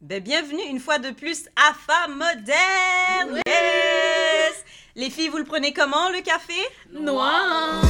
Ben, bienvenue une fois de plus à Femme Moderne! Yes! Les filles, vous le prenez comment, le café? Noir.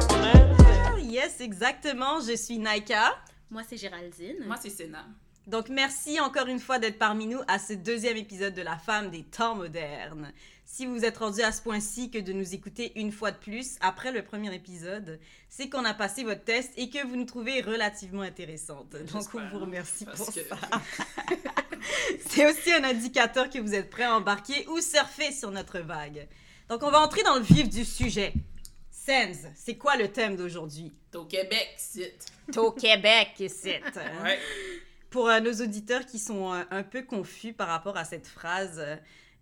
Ah, Yes, exactement. Je suis Naika. Moi, c'est Géraldine. Moi, c'est Sénat. Donc, merci encore une fois d'être parmi nous à ce deuxième épisode de La femme des temps modernes. Si vous êtes rendu à ce point-ci que de nous écouter une fois de plus après le premier épisode, c'est qu'on a passé votre test et que vous nous trouvez relativement intéressante. Donc, on vous remercie pour que- ça. c'est aussi un indicateur que vous êtes prêts à embarquer ou surfer sur notre vague. Donc, on va entrer dans le vif du sujet. Sense, c'est quoi le thème d'aujourd'hui? Au Québec, c'est. Au Québec, c'est. Ouais. Pour euh, nos auditeurs qui sont euh, un peu confus par rapport à cette phrase,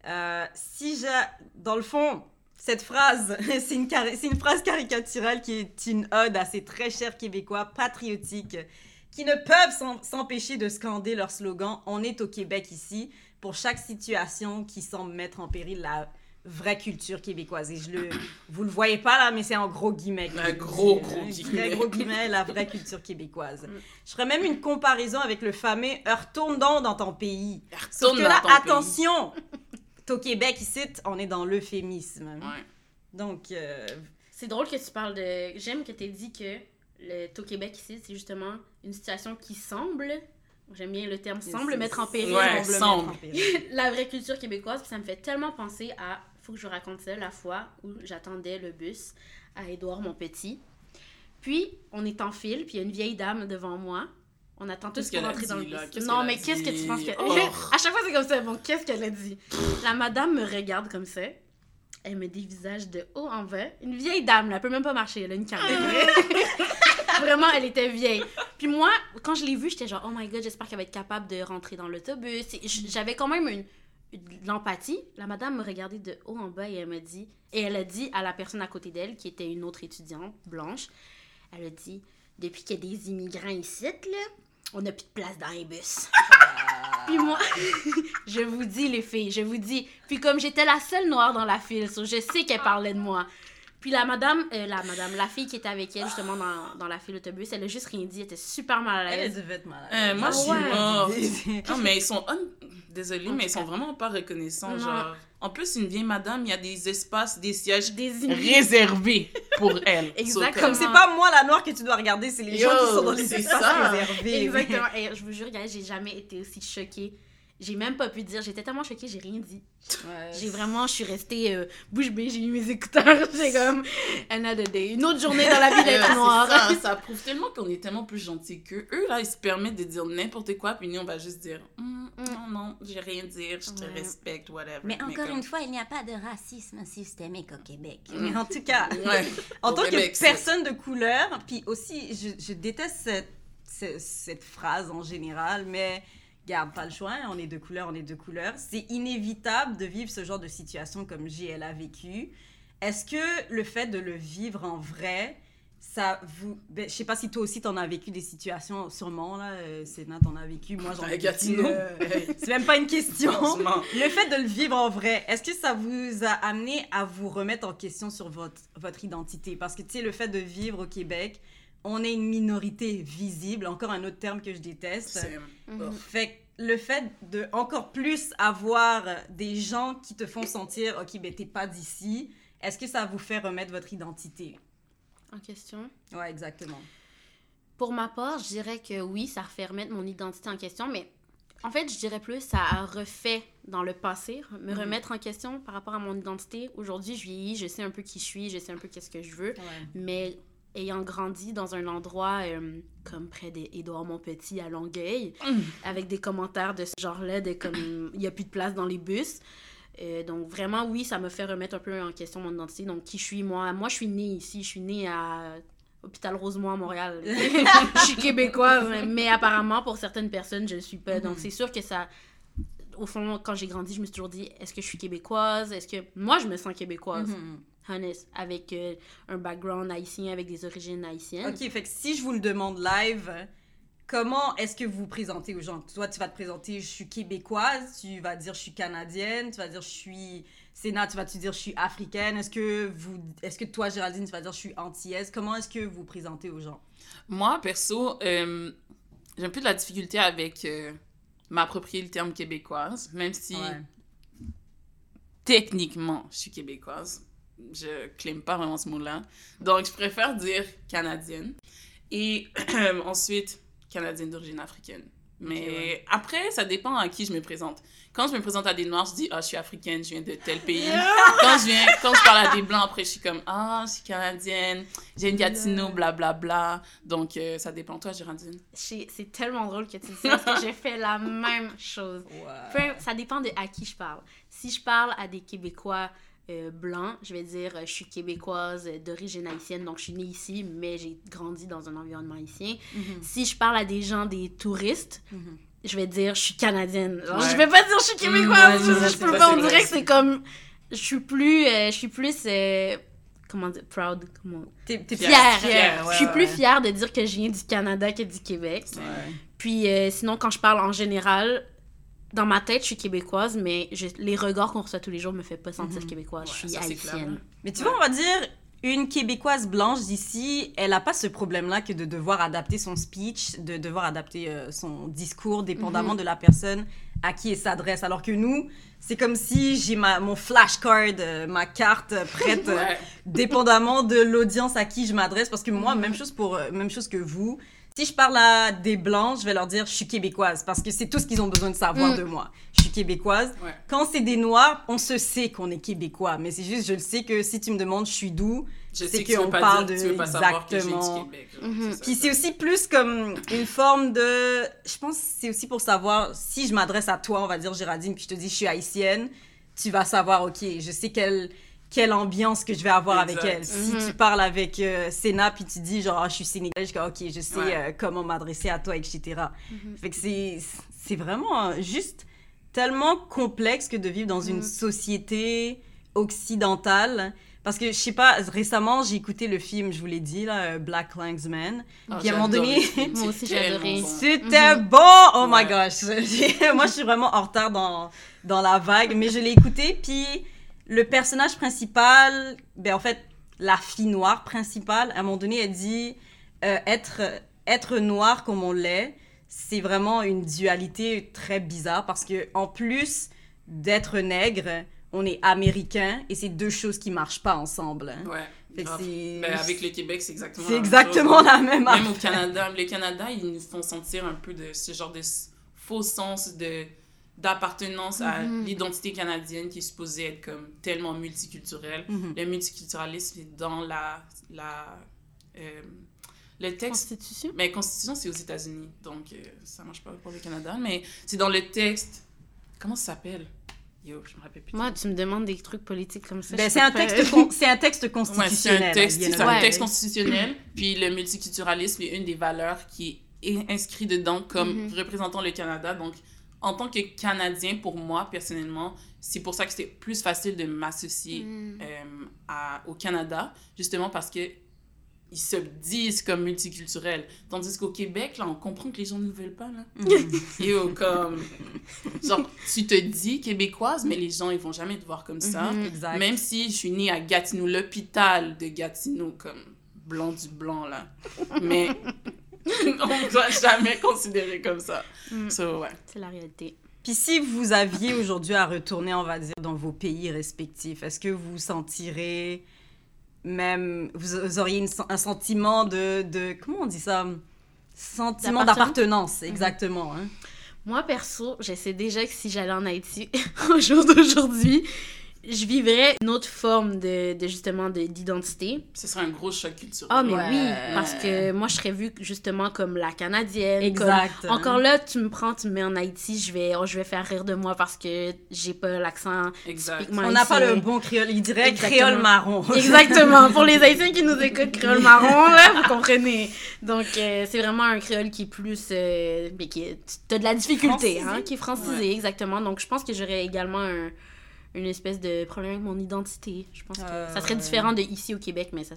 euh, si j'ai... Dans le fond, cette phrase, c'est une, une phrase caricaturale qui est une ode à ces très chers Québécois patriotiques qui ne peuvent s'empêcher de scander leur slogan « On est au Québec ici » pour chaque situation qui semble mettre en péril la vraie culture québécoise. Et je le... Vous le voyez pas là, mais c'est en gros guillemets. Un gros, gros hein. guillemets. Gros guillemets, la vraie culture québécoise. Je ferais même une comparaison avec le fameux « Retourne donc dans ton pays ». Sauf Retourne que dans là, ton pays. attention, t'es au Québec ici, on est dans l'euphémisme. Ouais. Donc, euh, C'est drôle que tu parles de. J'aime que tu aies dit que le au Québec ici, c'est justement une situation qui semble. J'aime bien le terme semble mettre en péril Ouais, semble mettre en péril. la vraie culture québécoise. Ça me fait tellement penser à. Faut que je vous raconte ça la fois où j'attendais le bus à Édouard mon petit. Puis on est en file, puis il y a une vieille dame devant moi. On attend tous pour rentrer dans le bus. Non, mais qu'est-ce que tu penses que. Oh. à chaque fois, c'est comme ça. Bon, qu'est-ce qu'elle a dit? La madame me regarde comme ça. Elle me dévisage de haut en bas. Une vieille dame, là, elle peut même pas marcher. Elle a une quarantaine. Vraiment, elle était vieille. Puis moi, quand je l'ai vue, j'étais genre, oh my god, j'espère qu'elle va être capable de rentrer dans l'autobus. J'avais quand même une, l'empathie. La madame me regardait de haut en bas et elle m'a dit, et elle a dit à la personne à côté d'elle, qui était une autre étudiante blanche, elle a dit, depuis qu'il y a des immigrants ici, là, on n'a plus de place dans les bus. Puis moi, je vous dis, les filles, je vous dis. Puis comme j'étais la seule noire dans la file, so je sais qu'elle parlait de moi. Puis la madame, euh, la madame, la fille qui était avec elle justement dans, dans la file autobus, elle a juste rien dit, elle était super mal à Elle l'aise. devait être malade. Euh, moi, Ah je suis morte. Non, mais ils sont. Désolée, mais ils sont vraiment pas reconnaissants. Non. Genre. En plus, une vieille madame, il y a des espaces, des sièges réservés pour elle. Exactement. Comme c'est pas moi la noire que tu dois regarder, c'est les Yo, gens qui sont dans les c'est espaces ça. réservés. Exactement. Et je vous jure, j'ai jamais été aussi choquée. J'ai même pas pu dire. J'étais tellement choquée, j'ai rien dit. Ouais. J'ai vraiment, je suis restée euh, bouche bée, j'ai mis mes écouteurs. J'ai comme, another day. Une autre journée dans la vie d'être noire. ça, ça prouve tellement qu'on est tellement plus gentils qu'eux. Eux, là, ils se permettent de dire n'importe quoi, puis nous, on va juste dire Hum, non, non, j'ai rien dire, je te Ouais. respecte, whatever. Mais encore comme- une fois, il n'y a pas de racisme systémique au Québec. Mais en tout cas, Ouais. en Au tant Québec, que personne de couleur, puis aussi, je, je déteste cette, ce- cette phrase en général, mais garde pas le choix, hein, on est de couleur, on est de couleur. C'est inévitable de vivre ce genre de situation comme JL a vécu. Est-ce que le fait de le vivre en vrai, ça vous... Ben, je sais pas si toi aussi t'en as vécu des situations, sûrement, là, euh, Sénat t'en as vécu, moi j'en ai vécu... Euh, Hey. c'est même pas une question. Le fait de le vivre en vrai, est-ce que ça vous a amené à vous remettre en question sur votre, votre identité? Parce que, tu sais, le fait de vivre au Québec, on est une minorité visible, encore un autre terme que je déteste. C'est- Mhm. Fait que le fait de encore plus avoir des gens qui te font sentir, OK, ben t'es pas d'ici, est-ce que ça vous fait remettre votre identité? En question? Ouais, exactement. Pour ma part, je dirais que oui, ça refait remettre mon identité en question, mais en fait, je dirais plus, ça a refait dans le passé, me Mhm. remettre en question par rapport à mon identité. Aujourd'hui, je vieillis, je sais un peu qui je suis, je sais un peu qu'est-ce que je veux, Ouais. mais ayant grandi dans un endroit euh, comme près d'Édouard Montpetit à Longueuil, Mm. avec des commentaires de ce genre-là, de comme il n'y a plus de place dans les bus. Euh, donc vraiment, oui, ça me fait remettre un peu en question mon identité. Donc qui je suis, moi? Moi, je suis née ici, je suis née à Hôpital Rosemont à Montréal. je suis québécoise, mais apparemment, pour certaines personnes, je ne suis pas. Donc Mhm. c'est sûr que ça... Au fond, quand j'ai grandi, je me suis toujours dit, est-ce que je suis québécoise? Est-ce que... Moi, je me sens québécoise, Mhm. Honest, avec euh, un background haïtien, avec des origines haïtiennes. OK, fait que si je vous le demande live, comment est-ce que vous vous présentez aux gens? Toi, tu vas te présenter, je suis québécoise, tu vas dire je suis canadienne, tu vas dire je suis Sénat, tu vas-tu dire je suis africaine Est-ce que, vous, est-ce que toi, Géraldine, tu vas dire je suis antillaise? Comment est-ce que vous présentez aux gens? Moi, perso, euh, j'ai un peu de la difficulté avec euh, m'approprier le terme québécoise, même si Ouais. techniquement, je suis québécoise. Je claime pas vraiment ce mot-là. Donc, je préfère dire canadienne. Et ensuite, canadienne d'origine africaine. Mais ouais. après, ça dépend à qui je me présente. Quand je me présente à des Noirs, je dis « Ah, je suis africaine, je viens de tel pays. » quand, je viens, quand je parle à des Blancs, après, je suis comme « Ah, je suis canadienne, j'ai une Gatineau, blablabla. Bla, bla. » Donc, euh, ça dépend. Toi, Géraldine? C'est tellement drôle que tu dis ça parce que j'ai fait la même chose. Peu- ça dépend de à qui je parle. Si je parle à des Québécois euh, blancs, je vais dire euh, je suis québécoise d'origine haïtienne, donc je suis née ici, mais j'ai grandi dans un environnement haïtien. Mhm. Si je parle à des gens, des touristes, Mhm. je vais dire je suis canadienne. Genre, Ouais. Je vais pas dire je suis québécoise, ouais, je, je sais, je peux pas. On dirait que c'est comme je suis plus, euh, je suis plus euh, comment dire proud, comment T'es, Fière, je suis plus fière de dire que je viens du Canada que du Québec. Puis sinon, quand je parle en général, dans ma tête, je suis québécoise, mais je- les regards qu'on reçoit tous les jours me fait pas sentir Mhm. québécoise. Ouais, je suis ça, haïtienne. hein. Mais tu vois, on va dire, une Québécoise blanche d'ici, elle n'a pas ce problème-là que de devoir adapter son speech, de devoir adapter euh, son discours, dépendamment Mhm. de la personne à qui elle s'adresse. Alors que nous, c'est comme si j'ai ma, mon flashcard, euh, ma carte prête, euh, Ouais. dépendamment de l'audience à qui je m'adresse. Parce que moi, Mhm. même chose, pour, même chose que vous. Si je parle à des blancs, je vais leur dire je suis québécoise parce que c'est tout ce qu'ils ont besoin de savoir Mm. de moi. Je suis québécoise. Ouais. Quand c'est des noirs, on se sait qu'on est québécois, mais c'est juste je le sais que si tu me demandes je suis d'où, Je C'est que qu'on parle dire, de- tu veux pas que exactement. Québec. genre, Mhm. ça, puis c'est aussi plus comme une forme de je pense que c'est aussi pour savoir si je m'adresse à toi, on va dire Géraldine, puis je te dis je suis haïtienne, tu vas savoir OK, je sais quelle quelle ambiance que je vais avoir Exact. avec elle. Si Mhm. tu parles avec euh, Sénat puis tu dis genre Ah, je suis sénégalaise, je dis OK, je sais Ouais. euh, comment m'adresser à toi etc. Mhm. Fait que c'est c'est vraiment juste tellement complexe que de vivre dans une Mm. société occidentale. Parce que, je sais pas, récemment, j'ai écouté le film, je vous l'ai dit, là, euh, Black Klansman. Ah, Puis à un moment donné, Moi aussi, j'ai adoré. C'était Mhm. bon! Oh my gosh! J'ai- Moi, je suis vraiment en retard dans, dans la vague, mais je l'ai écouté. Puis le personnage principal, ben en fait, la fille noire principale, à un moment donné, elle dit euh, être, être noir comme on l'est, c'est vraiment une dualité très bizarre parce que en plus d'être nègre, on est américain et c'est deux choses qui marchent pas ensemble. hein. Ouais. Ben, avec le Québec, c'est exactement la même exactement chose. la même Même affaire. au Canada, le Canada, ils nous font sentir un peu de ce genre de faux sens de d'appartenance à Mhm. l'identité canadienne qui est supposée être comme tellement multiculturelle. Mhm. Le multiculturalisme est dans la la euh, le texte Constitution. mais constitution c'est aux États-Unis donc euh, ça marche pas pour le Canada mais c'est dans le texte comment ça s'appelle? Yo je me rappelle plus Moi, tu me demandes des trucs politiques comme ça. Ben, c'est un texte, con- un texte Ouais, c'est constitutionnel. un texte, you c'est know. un Ouais. texte constitutionnel. Puis le multiculturalisme est une des valeurs qui est inscrit dedans comme Mhm. représentant le Canada. Donc, en tant que Canadien, pour moi, personnellement, c'est pour ça que c'était plus facile de m'associer Mm. euh, au Canada, justement parce que ils se disent comme multiculturels. Tandis qu'au Québec, là, on comprend que les gens ne veulent pas, là. Mhm. Et au- comme... Genre, tu te dis québécoise, mais les gens, ils vont jamais te voir comme ça. Mhm. Exact. Même si je suis née à Gatineau, l'hôpital de Gatineau, comme blanc du blanc, là. Mais on ne doit jamais considérer comme ça. Mm. So, ouais. C'est la réalité. Puis si vous aviez aujourd'hui à retourner, on va dire, dans vos pays respectifs, est-ce que vous sentirez même, vous, auriez une un sentiment de, de, comment on dit ça? Sentiment D'appartenance? d'appartenance, exactement. hein. Moi, perso, je sais déjà que si j'allais en Haïti au jour d'aujourd'hui, je vivrais une autre forme de, de justement de- d'identité. Ce serait un gros choc culturel. Ah, mais Ouais. oui, parce que moi, je serais vue justement comme la Canadienne. Exact. comme- Encore là, tu me prends, tu me mets en Haïti, je vais, oh, je vais faire rire de moi parce que j'ai pas l'accent Exact. typiquement On n'a pas le bon créole, il dirait Exactement. créole marron. Exactement. Pour les Haïtiens qui nous écoutent, créole marron, là, vous comprenez. Donc, euh, c'est vraiment un créole qui est plus. Euh, mais qui est. T'as de la difficulté, Francisé. hein, qui est francisé, Ouais. exactement. Donc, je pense que j'aurais également un- une espèce de problème avec mon identité. Je pense que Euh, ça serait ouais. différent de ici au Québec, mais ça,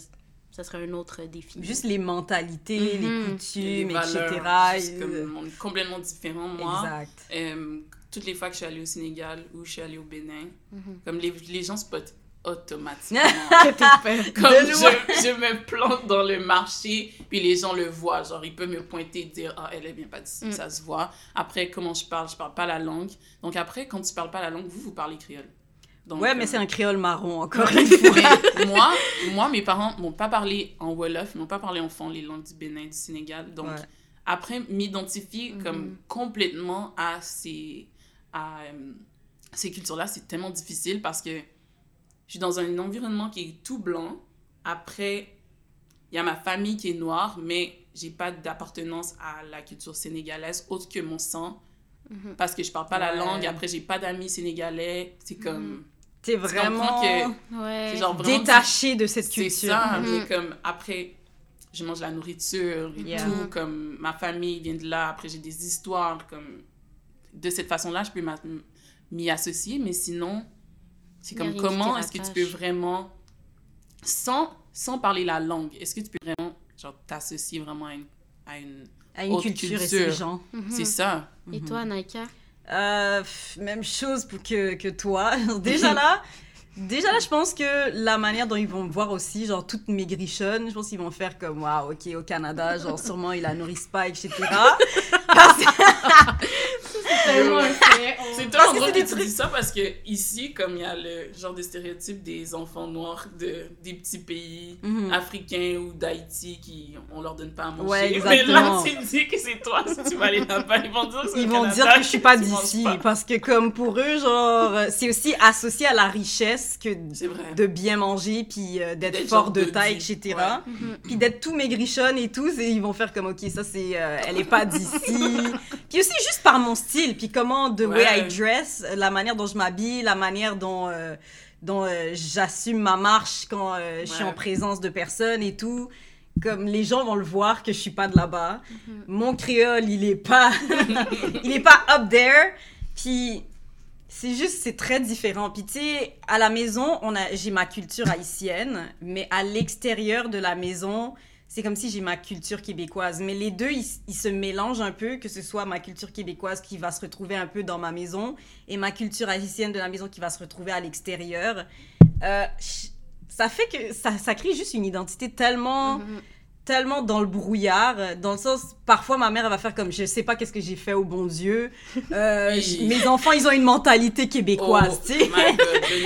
ça serait un autre défi. Juste les mentalités, Mhm. les Les coutumes, valeurs, etc. juste comme, on est complètement différents, moi. Exact. Euh, toutes les fois que je suis allée au Sénégal ou je suis allée au Bénin, Mhm. comme les, les gens spotent automatiquement. Comme je, je me plante dans le marché, puis les gens le voient. Genre, ils peuvent me pointer et dire Ah, elle est bien pas d'ici, Mm. ça se voit. Après, comment je parle? Je parle pas la langue. Donc, après, quand tu parles pas la langue, vous, vous parlez créole. Donc, Ouais, mais euh, c'est un créole marron, encore une fois. moi, moi, mes parents m'ont pas parlé en Wolof, m'ont pas parlé en fond les langues du Bénin, du Sénégal. Donc, Ouais. après, m'identifier Mhm. comme complètement à ces, à, euh, ces cultures-là, c'est tellement difficile parce que je suis dans un environnement qui est tout blanc. Après, il y a ma famille qui est noire, mais j'ai pas d'appartenance à la culture sénégalaise autre que mon sang. Mhm. Parce que je parle pas la langue, après j'ai pas d'amis sénégalais, c'est comme... T'es vraiment que- Ouais. C'est genre vraiment détaché de cette c'est culture. ça, Mhm. mais comme après, je mange la nourriture et Yeah. tout, comme ma famille vient de là, après j'ai des histoires, comme de cette façon-là, je peux m'y associer, mais sinon, c'est comme comment est-ce que tu peux vraiment, sans, sans parler la langue, est-ce que tu peux vraiment, genre, t'associer vraiment à une... À une... À une Autre culture, et culture? ses gens. Mhm. C'est ça. Et toi, Naika? Euh, même chose pour que, que toi. Déjà là, déjà là, je pense que la manière dont ils vont me voir aussi, genre toutes maigrichonnes, je pense qu'ils vont faire comme waouh, ok, au Canada, genre sûrement ils la nourrissent pas, etc. Parce Tellement un fait. C'est tellement drôle c'est que des tu trucs- dis ça parce que ici, comme il y a le genre de stéréotype des enfants noirs de, des petits pays Mhm. africains ou d'Haïti qui on leur donne pas à manger. Ouais, Mais là, exactement. tu dis que c'est toi si tu vas aller là-bas, ils vont dire que c'est Ils vont Canada dire que je suis pas d'ici parce que comme pour eux, genre, c'est aussi associé à la richesse que de bien manger puis euh, d'être fort de de taille, etc. ouais. Mhm. puis d'être tout maigrichonne et tout, et ils vont faire comme ok ça c'est euh, elle est pas d'ici. puis aussi juste par mon style, puis comment the way I dress, la manière dont je m'habille, la manière dont euh, dont euh, j'assume ma marche quand euh, je suis en présence de personnes et tout. Comme les gens vont le voir que je suis pas de là-bas. Mhm. Mon créole, il est pas il est pas up there. Puis c'est juste, c'est très différent. Puis tu sais, à la maison, on a, j'ai ma culture haïtienne, mais à l'extérieur de la maison, c'est comme si j'ai ma culture québécoise. Mais les deux, ils, se mélangent un peu, que ce soit ma culture québécoise qui va se retrouver un peu dans ma maison et ma culture haïtienne de la maison qui va se retrouver à l'extérieur. Euh, ça fait que ça, crée juste une identité tellement Mhm. Tellement dans le brouillard, euh, dans le sens, parfois ma mère elle va faire comme je sais pas qu'est-ce que j'ai fait au bon Dieu. Euh, Oui. mes enfants ils ont une mentalité québécoise, Oh tu sais.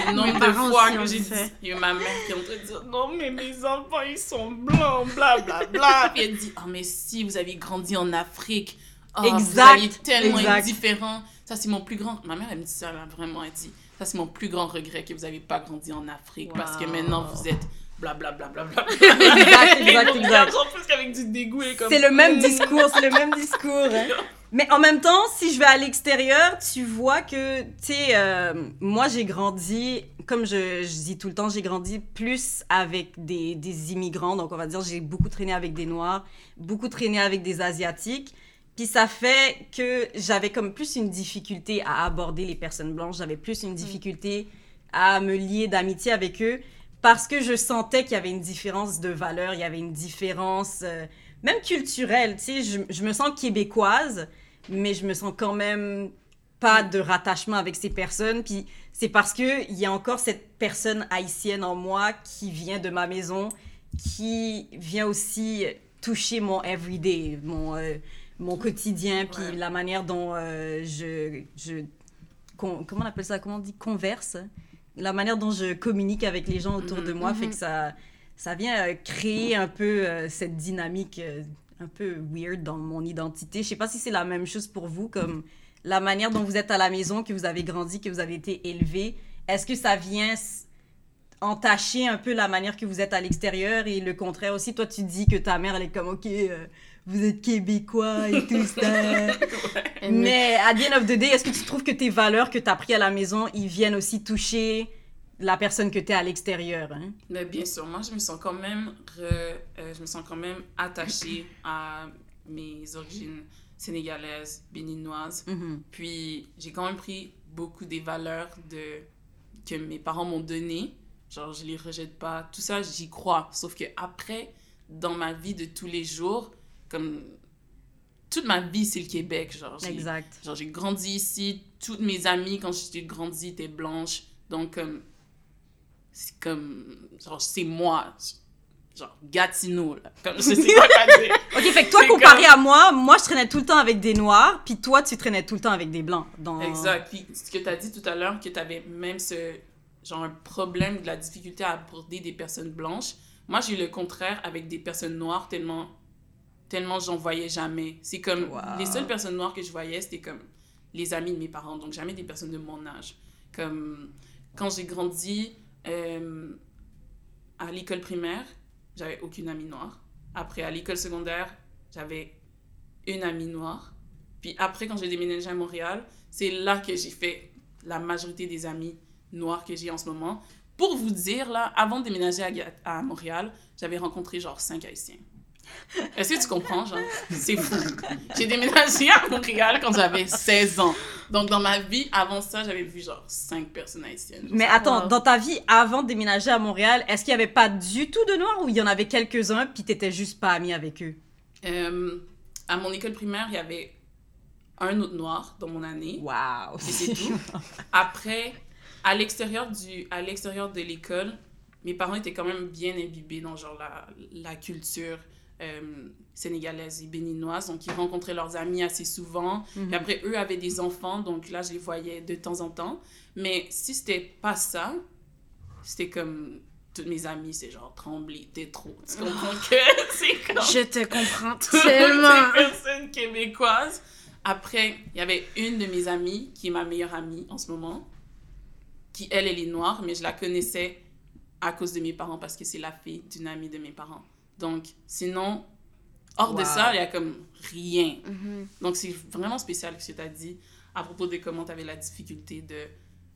le nombre de fois que j'ai dit il y a ma mère qui est en train de dire non mais mes enfants ils sont blancs, bla bla bla. Puis elle dit oh mais si vous avez grandi en Afrique, oh, vous Exact, tellement exact. différent. Ça c'est mon plus grand. Ma mère elle me dit ça là, vraiment elle dit ça c'est mon plus grand regret que vous avez pas grandi en Afrique parce que maintenant vous êtes bla bla bla bla bla. exact, Et exact, donc, exact. genre, plus qu'avec du dégoût et comme C'est le même discours, c'est le même discours. hein. Mais en même temps, si je vais à l'extérieur, tu vois que, tu sais, euh, moi j'ai grandi, comme je, je dis tout le temps, j'ai grandi plus avec des, des immigrants. Donc on va dire, j'ai beaucoup traîné avec des Noirs, beaucoup traîné avec des Asiatiques. Puis ça fait que j'avais comme plus une difficulté à aborder les personnes blanches, j'avais plus une difficulté à me lier d'amitié avec eux parce que je sentais qu'il y avait une différence de valeur, il y avait une différence euh, même culturelle. Tu sais, je, je me sens québécoise, mais je me sens quand même pas de rattachement avec ces personnes. Puis c'est parce que il y a encore cette personne haïtienne en moi qui vient de ma maison, qui vient aussi toucher mon everyday, mon, euh, mon quotidien, puis Ouais. la manière dont euh, je, je con- comment on appelle ça, comment on dit, converse, la manière dont je communique avec les gens autour de Mhm. moi, fait Mhm. que ça, ça vient euh, créer un peu euh, cette dynamique euh, un peu weird dans mon identité. Je sais pas si c'est la même chose pour vous, comme la manière dont vous êtes à la maison, que vous avez grandi, que vous avez été élevé. Est-ce que ça vient entacher un peu la manière que vous êtes à l'extérieur et le contraire aussi? Toi, tu dis que ta mère, elle est comme, OK, euh, vous êtes québécois et tout ça. Mais à the end of the day, est-ce que tu trouves que tes valeurs que tu as prises à la maison, ils viennent aussi toucher la personne que tu es à l'extérieur? Hein? Mais bien sûr, moi, je me sens quand même, re- euh, je me sens quand même attachée à mes origines sénégalaises, béninoises. Mhm. Puis, j'ai quand même pris beaucoup des valeurs de, que mes parents m'ont données. Genre, je les rejette pas. Tout ça, j'y crois. Sauf que après, dans ma vie de tous les jours, comme toute ma vie, c'est le Québec. Genre, Exact. Genre, j'ai grandi ici, toutes mes amies, quand j'ai grandi, étaient blanches. Donc, comme. C'est comme. Genre, c'est moi. Genre, Gatineau, là. Comme, je sais pas quoi dire. Ok, fait que toi, comparé comme- à moi, moi, je traînais tout le temps avec des noirs, puis toi, tu traînais tout le temps avec des blancs. Dans... Exact. Puis, ce que tu as dit tout à l'heure, que tu avais même ce. Genre, un problème de la difficulté à aborder des personnes blanches. Moi, j'ai eu le contraire avec des personnes noires tellement. Tellement j'en voyais jamais. C'est comme. Wow. Les seules personnes noires que je voyais, c'était comme les amis de mes parents. Donc, jamais des personnes de mon âge. Comme. Quand j'ai grandi euh, à l'école primaire, j'avais aucune amie noire. Après, à l'école secondaire, j'avais une amie noire. Puis après, quand j'ai déménagé à Montréal, c'est là que j'ai fait la majorité des amis noirs que j'ai en ce moment. Pour vous dire, là, avant de déménager à, à Montréal, j'avais rencontré genre cinq Haïtiens. Est-ce que tu comprends, genre? C'est fou. J'ai déménagé à Montréal quand j'avais 16 ans. Donc, dans ma vie, avant ça, j'avais vu genre cinq personnes haïtiennes. Mais attends, Wow. dans ta vie avant de déménager à Montréal, est-ce qu'il y avait pas du tout de noirs ou il y en avait quelques-uns, puis t'étais juste pas ami avec eux? Euh, à mon école primaire, il y avait un autre noir dans mon année. Waouh! C'est tout. Après, à l'extérieur du, à l'extérieur de l'école, mes parents étaient quand même bien imbibés dans genre la, la culture euh, sénégalaise et béninoise. Donc, ils rencontraient leurs amis assez souvent. Mhm. Puis après, eux avaient des enfants, donc là, je les voyais de temps en temps. Mais si c'était pas ça, c'était comme toutes mes amies, c'est genre trembler, t'es trop. Tu comprends que c'est comme Je te comprends tellement. les personnes québécoises. Après, il y avait une de mes amies, qui est ma meilleure amie en ce moment, qui, elle, elle est noire, mais je la connaissais à cause de mes parents, parce que c'est la fille d'une amie de mes parents. Donc, sinon, hors de ça, il y a comme rien. Mhm. Donc, c'est vraiment spécial ce que tu as dit à propos de comment tu avais la difficulté de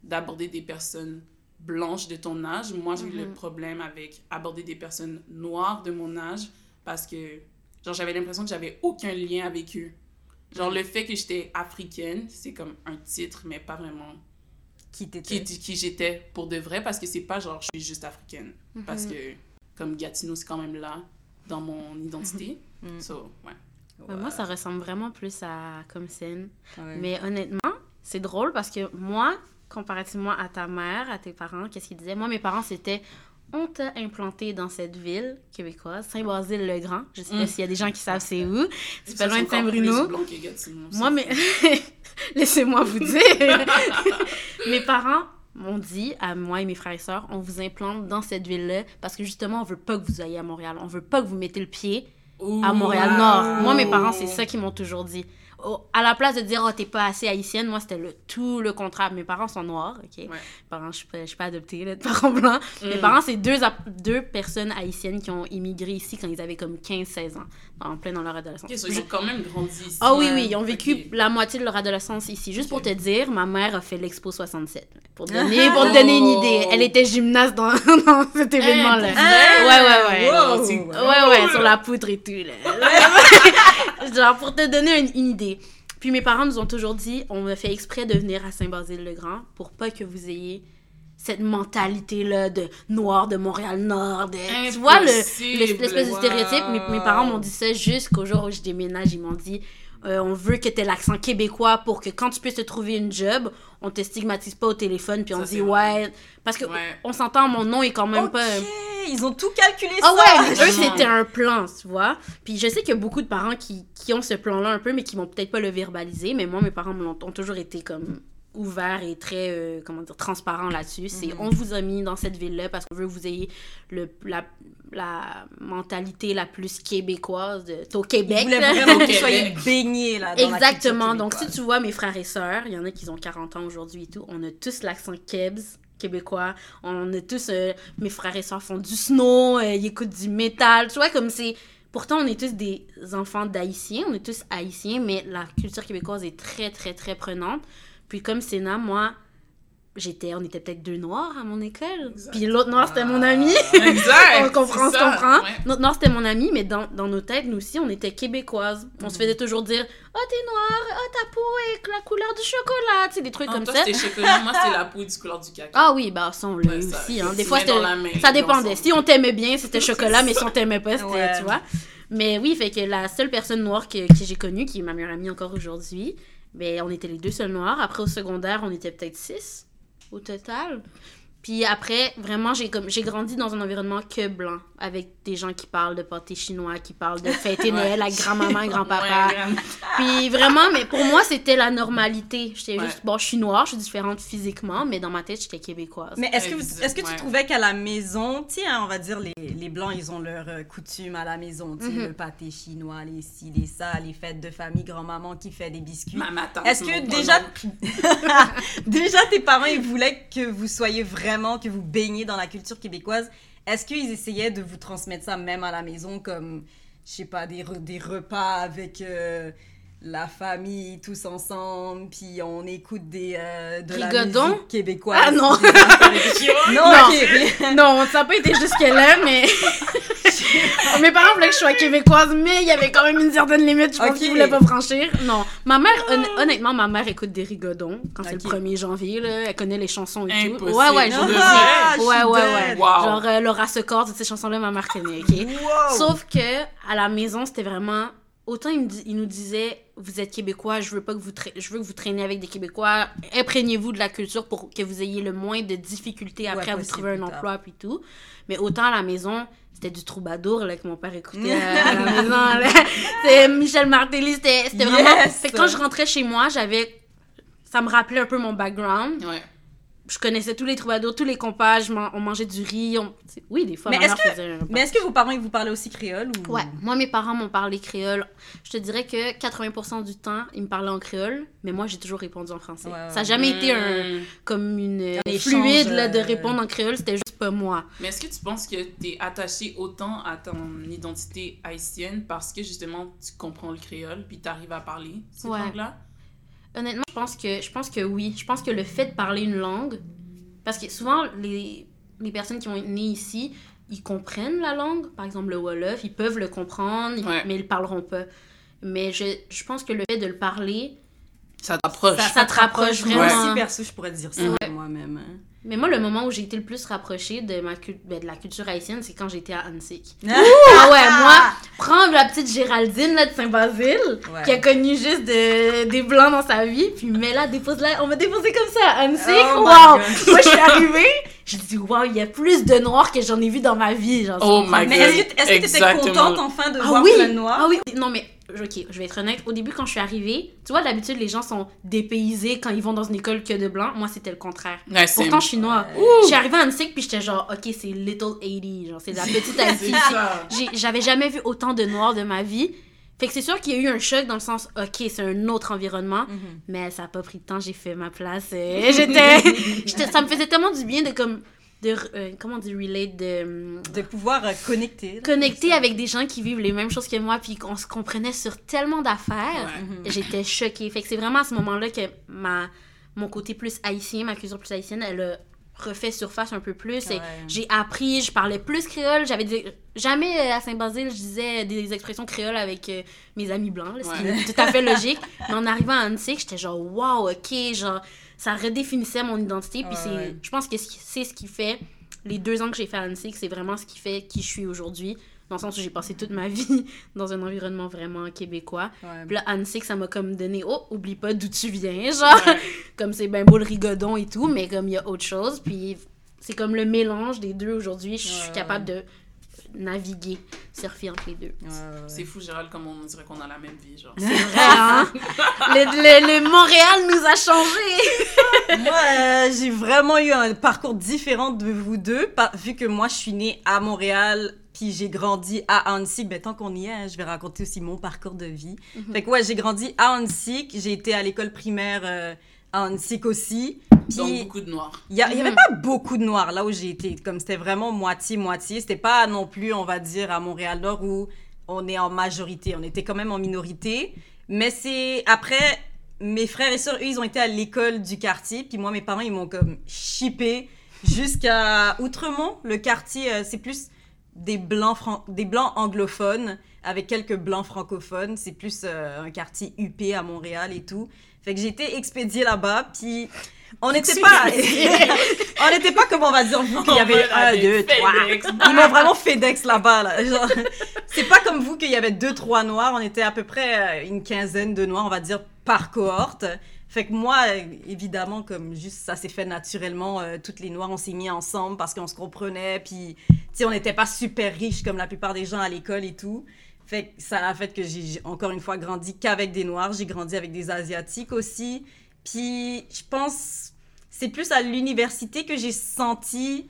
d'aborder des personnes blanches de ton âge. Moi, j'ai eu le Mhm. problème avec aborder des personnes noires de mon âge parce que, genre, j'avais l'impression que j'avais aucun lien avec eux. Genre, le fait que j'étais africaine, c'est comme un titre, mais pas vraiment Qui qui, qui j'étais pour de vrai parce que c'est pas genre je suis juste africaine. Parce que, comme Gatineau, c'est quand même là dans mon identité. Mhm. So, ouais. Ouais, Moi, ça ressemble vraiment plus à comme scène. Ouais. Mais honnêtement, c'est drôle parce que moi, comparativement à ta mère, à tes parents, qu'est-ce qu'ils disaient? Moi, mes parents, c'était on t'a implanté dans cette ville québécoise, Saint-Basile-le-Grand. Je sais pas Mm. s'il y a des gens qui savent c'est où. C'est pas loin de Saint-Bruno. Moi, mais laissez-moi vous dire. mes parents m'ont dit à moi et mes frères et sœurs, on vous implante dans cette ville-là parce que justement, on veut pas que vous ayez à Montréal. On veut pas que vous mettez le pied à. Montréal-Nord. Moi, mes parents, c'est ça qu'ils m'ont toujours dit. Oh, à la place de dire, oh, t'es pas assez haïtienne, moi, c'était le, tout le contraire. Mes parents sont noirs, OK? Mes parents, je suis pas, je suis pas adoptée, là, de parents blancs. Mes Mm. parents, c'est deux, personnes haïtiennes qui ont immigré ici quand ils avaient comme 15-16 ans, en plein dans leur adolescence. Ok, so ils ont quand même grandi ici. Ah oui, Ouais, oui, ils ont vécu la moitié de leur adolescence ici. Juste pour te dire, ma mère a fait l'Expo 67. Pour te donner, pour te donner une idée. Elle était gymnaste dans, dans cet événement-là. Ah, ouais, ouais, ouais. wow. Ouais, ouais, sur la poutre et tout, là. Genre, pour te donner une, une idée. Puis mes parents nous ont toujours dit, on a fait exprès de venir à Saint-Basile-le-Grand pour pas que vous ayez cette mentalité-là de noir de Montréal-Nord. de- Tu vois, le- Impossible. le- l'espèce de stéréotype. Mes, mes parents m'ont dit ça jusqu'au jour où je déménage. Ils m'ont dit, euh, on veut que tu aies l'accent québécois pour que quand tu puisses te trouver une job, on te stigmatise pas au téléphone. Puis on Ça, dit, vrai. ouais. Parce que Ouais. on s'entend, mon nom est quand même pas. ils ont tout calculé Ah ça! ouais, eux, c'était un plan, tu vois. Puis je sais qu'il y a beaucoup de parents qui, qui ont ce plan-là un peu, mais qui vont peut-être pas le verbaliser. Mais moi, mes parents me l'ont- ont toujours été comme ouverts et très, euh, comment dire, transparents là-dessus. C'est, Mhm. on vous a mis dans cette ville-là parce qu'on veut que vous ayez le, la, la mentalité la plus québécoise de, au Québec. là. vraiment que vous soyez baignés là, dans Exactement. Donc, si tu vois mes frères et sœurs, il y en a qui ont 40 ans aujourd'hui et tout, on a tous l'accent kebs québécois. On a tous... euh, mes frères et sœurs font du snow, euh, ils écoutent du métal. Tu vois, comme c'est... Pourtant, on est tous des enfants d'haïtiens, on est tous haïtiens, mais la culture québécoise est très, très, très prenante. Puis comme Sénat, moi, j'étais... On était peut-être deux noirs à mon école. Exact. Puis l'autre noir, c'était mon Ah. ami. Exact. on comprend, on c'est se comprend. Ouais. Notre Nord, c'était mon ami, mais dans, dans nos têtes, nous aussi, on était québécoises. On Mhm. se faisait toujours dire Oh, t'es noire, oh, ta peau est la couleur du chocolat, tu sais, des trucs Ah, comme toi, ça. c'était chocolat, moi, c'était la peau du couleur du caca. Ah oui, bah ça, on l'a Ouais, aussi. Hein. Des fois, c'était- ça dépendait. Si on t'aimait bien, c'était C'est chocolat, mais si on t'aimait pas, c'était, Ouais. tu vois. Mais oui, fait que la seule personne noire que, que j'ai connue, qui est ma meilleure amie encore aujourd'hui, Mais on était les deux seuls noirs. Après, au secondaire, on était peut-être six au total. Puis après, vraiment, j'ai comme j'ai grandi dans un environnement que blanc, avec des gens qui parlent de pâté chinois, qui parlent de fêter Noël avec grand-maman, grand-papa. Ouais, vraiment. Puis vraiment, mais pour moi, c'était la normalité. J'étais Ouais. juste, bon, je suis noire, je suis différente physiquement, mais dans ma tête, j'étais québécoise. Mais est-ce que, vous- est-ce que tu ouais. trouvais qu'à la maison, tu sais, hein, on va dire, les, les Blancs, ils ont leurs euh, coutumes à la maison, tu sais, Mhm. le pâté chinois, les ci, les ça, les fêtes de famille, grand-maman qui fait des biscuits. Ma- ma tante, Est-ce que déjà, déjà tes parents, ils voulaient que vous soyez vraiment, que vous baigniez dans la culture québécoise Est-ce qu'ils essayaient de vous transmettre ça même à la maison, comme, je sais pas, des, re- des repas avec euh, la famille, tous ensemble, puis on écoute des, euh, de la Rigodon? musique québécoise? Ah non. non. Non, ça n'a pas été jusque-là, mais. Mes parents voulaient que je sois québécoise, mais il y avait quand même une certaine limite, je pense Ok. qu'ils voulaient pas franchir. Non. Ma mère, hon- honnêtement, ma mère écoute des rigodons quand c'est le 1er janvier, là. Elle connaît les chansons et tout. Impossible. Ouais, ouais, vous le Ah, Ouais, ouais, ouais. Wow. Genre, euh, Laura Secor, toutes ces chansons-là, ma mère connaît, ok? Wow. Sauf que à la maison, c'était vraiment autant il, me dit- il nous disait vous êtes québécois, je veux pas que vous je veux que vous traînez avec des québécois, imprégnez-vous de la culture pour que vous ayez le moins de difficultés après à vous trouver un emploi puis tout. Mais autant à la maison, c'était du troubadour là, que mon père écoutait à la maison. là. C'est Michel Martelly, c'était c'était vraiment. Fait que quand je rentrais chez moi, j'avais. Ça me rappelait un peu mon background. Ouais. Je connaissais tous les troubadours, tous les compas, je man- on mangeait du riz. on- Oui, des fois, Mais ma est-ce mère faisait un Mais est-ce que vos parents, ils vous parlaient aussi créole ou... Ouais, moi mes parents m'ont parlé créole. Je te dirais que 80% du temps, ils me parlaient en créole, mais moi j'ai toujours répondu en français. Ouais, ouais. Ça n'a jamais été un, Mm. comme une euh, fluide échange, là, de euh, répondre en créole, c'était juste pas moi. Mais est-ce que tu penses que tu es attaché autant à ton identité haïtienne parce que justement tu comprends le créole puis tu arrives à parler cette Ouais. langue-là? Honnêtement, je pense que je pense que oui. Je pense que le fait de parler une langue, parce que souvent les, les personnes qui ont nées ici, ils comprennent la langue. Par exemple le wolof, ils peuvent le comprendre, Ouais. mais ils le parleront pas. Mais je, je pense que le fait de le parler, Ça t'approche. Ça- te rapproche Moi vraiment. aussi, perso, je pourrais te dire ça Ouais. moi-même. hein. Mais moi, le moment où j'ai été le plus rapprochée de, ma cul- ben, de la culture haïtienne, c'est quand j'étais à Hansik. Ah ouais, moi, prendre la petite Géraldine là, de Saint-Basile, Ouais. qui a connu juste de- des blancs dans sa vie, puis mais là, dépose là, on m'a déposé comme ça à Hansik. Oh wow! Moi, je suis arrivée, je dis, wow, il y a plus de noirs que j'en ai vu dans ma vie. Genre, Oh my Mais God. est-ce que est-ce que t'étais Exactement. contente enfin de Ah voir oui! plein de noirs Ah oui! Non, mais, ok, je vais être honnête. Au début, quand je suis arrivée, tu vois, d'habitude, les gens sont dépaysés quand ils vont dans une école que de blancs. Moi, c'était le contraire. Ouais, Pourtant, je suis noire. Ouais. Je suis arrivée à Annecy, puis j'étais genre, ok, c'est Little 80, genre, c'est la petite Haïti. c'est ça. J'ai- J'avais jamais vu autant de noirs de ma vie. Fait que c'est sûr qu'il y a eu un choc dans le sens, ok, c'est un autre environnement, Mhm. mais ça a pas pris de temps, j'ai fait ma place. Et j'étais, j'étais- ça me faisait tellement du bien de comme, de, euh, comment dit, relate, de hum, De pouvoir euh, connecter. là, connecter avec des gens qui vivent les mêmes choses que moi, puis qu'on se comprenait sur tellement d'affaires. Ouais. Mhm. J'étais choquée. Fait que c'est vraiment à ce moment-là que ma, mon côté plus haïtien, ma culture plus haïtienne, elle a refait surface un peu plus. Et Ouais. J'ai appris, je parlais plus créole. J'avais des- jamais euh, à Saint-Basile, je disais des expressions créoles avec euh, mes amis blancs, là, ce qui Ouais. est tout à fait logique. Mais en arrivant à Annecy, j'étais genre wow, ok, genre ça redéfinissait mon identité. Puis Ouais, je pense que c'est ce qui fait les deux ans que j'ai fait à Annecy, c'est vraiment ce qui fait qui je suis aujourd'hui. Dans le sens où j'ai passé toute ma vie dans un environnement vraiment québécois. Ouais. Puis là, Annecy, ça m'a comme donné, oh, oublie pas d'où tu viens, genre. Ouais. comme c'est ben beau le rigodon et tout, mais comme il y a autre chose. Puis c'est comme le mélange des deux aujourd'hui. Je suis Ouais, capable de naviguer, surfer entre les deux. Ouais, ouais, ouais. C'est fou, Gérald, comme on dirait qu'on a la même vie, genre. C'est vrai, hein? le, le- le Montréal nous a changé. Moi, euh, j'ai vraiment eu un parcours différent de vous deux, par- vu que moi, je suis née à Montréal, puis j'ai grandi à Hansik. Ben, tant qu'on y est, hein, je vais raconter aussi mon parcours de vie. Mhm. Fait que ouais, j'ai grandi à Hansik, j'ai été à l'école primaire euh, à Hansik aussi. Donc, Puis beaucoup de noirs. il y, a- il y avait Mhm. pas beaucoup de noirs là où j'ai été, comme c'était vraiment moitié-moitié. C'était pas non plus, on va dire, à Montréal-Nord où on est en majorité. On était quand même en minorité. Mais c'est après, mes frères et sœurs, eux, ils ont été à l'école du quartier. Puis moi, mes parents, ils m'ont comme chippé jusqu'à Outremont. Le quartier, euh, c'est plus des blancs, des blancs anglophones avec quelques blancs francophones. C'est plus euh, un quartier huppé à Montréal et tout. Fait que j'ai été expédiée là-bas. Puis on n'était pas. on n'était pas comme on va dire vous qu'il y avait un, deux, trois. Ils m'ont vraiment FedEx là-bas. Là. C'est pas comme vous qu'il y avait deux, trois noirs. On était à peu près euh, une quinzaine de noirs, on va dire par cohorte. Fait que moi, évidemment, comme juste ça s'est fait naturellement, euh, toutes les Noirs, on s'est mis ensemble parce qu'on se comprenait, puis, tu sais, on n'était pas super riches comme la plupart des gens à l'école et tout. Fait que ça a fait que j'ai encore une fois grandi qu'avec des Noirs. J'ai grandi avec des Asiatiques aussi. Puis je pense, c'est plus à l'université que j'ai senti,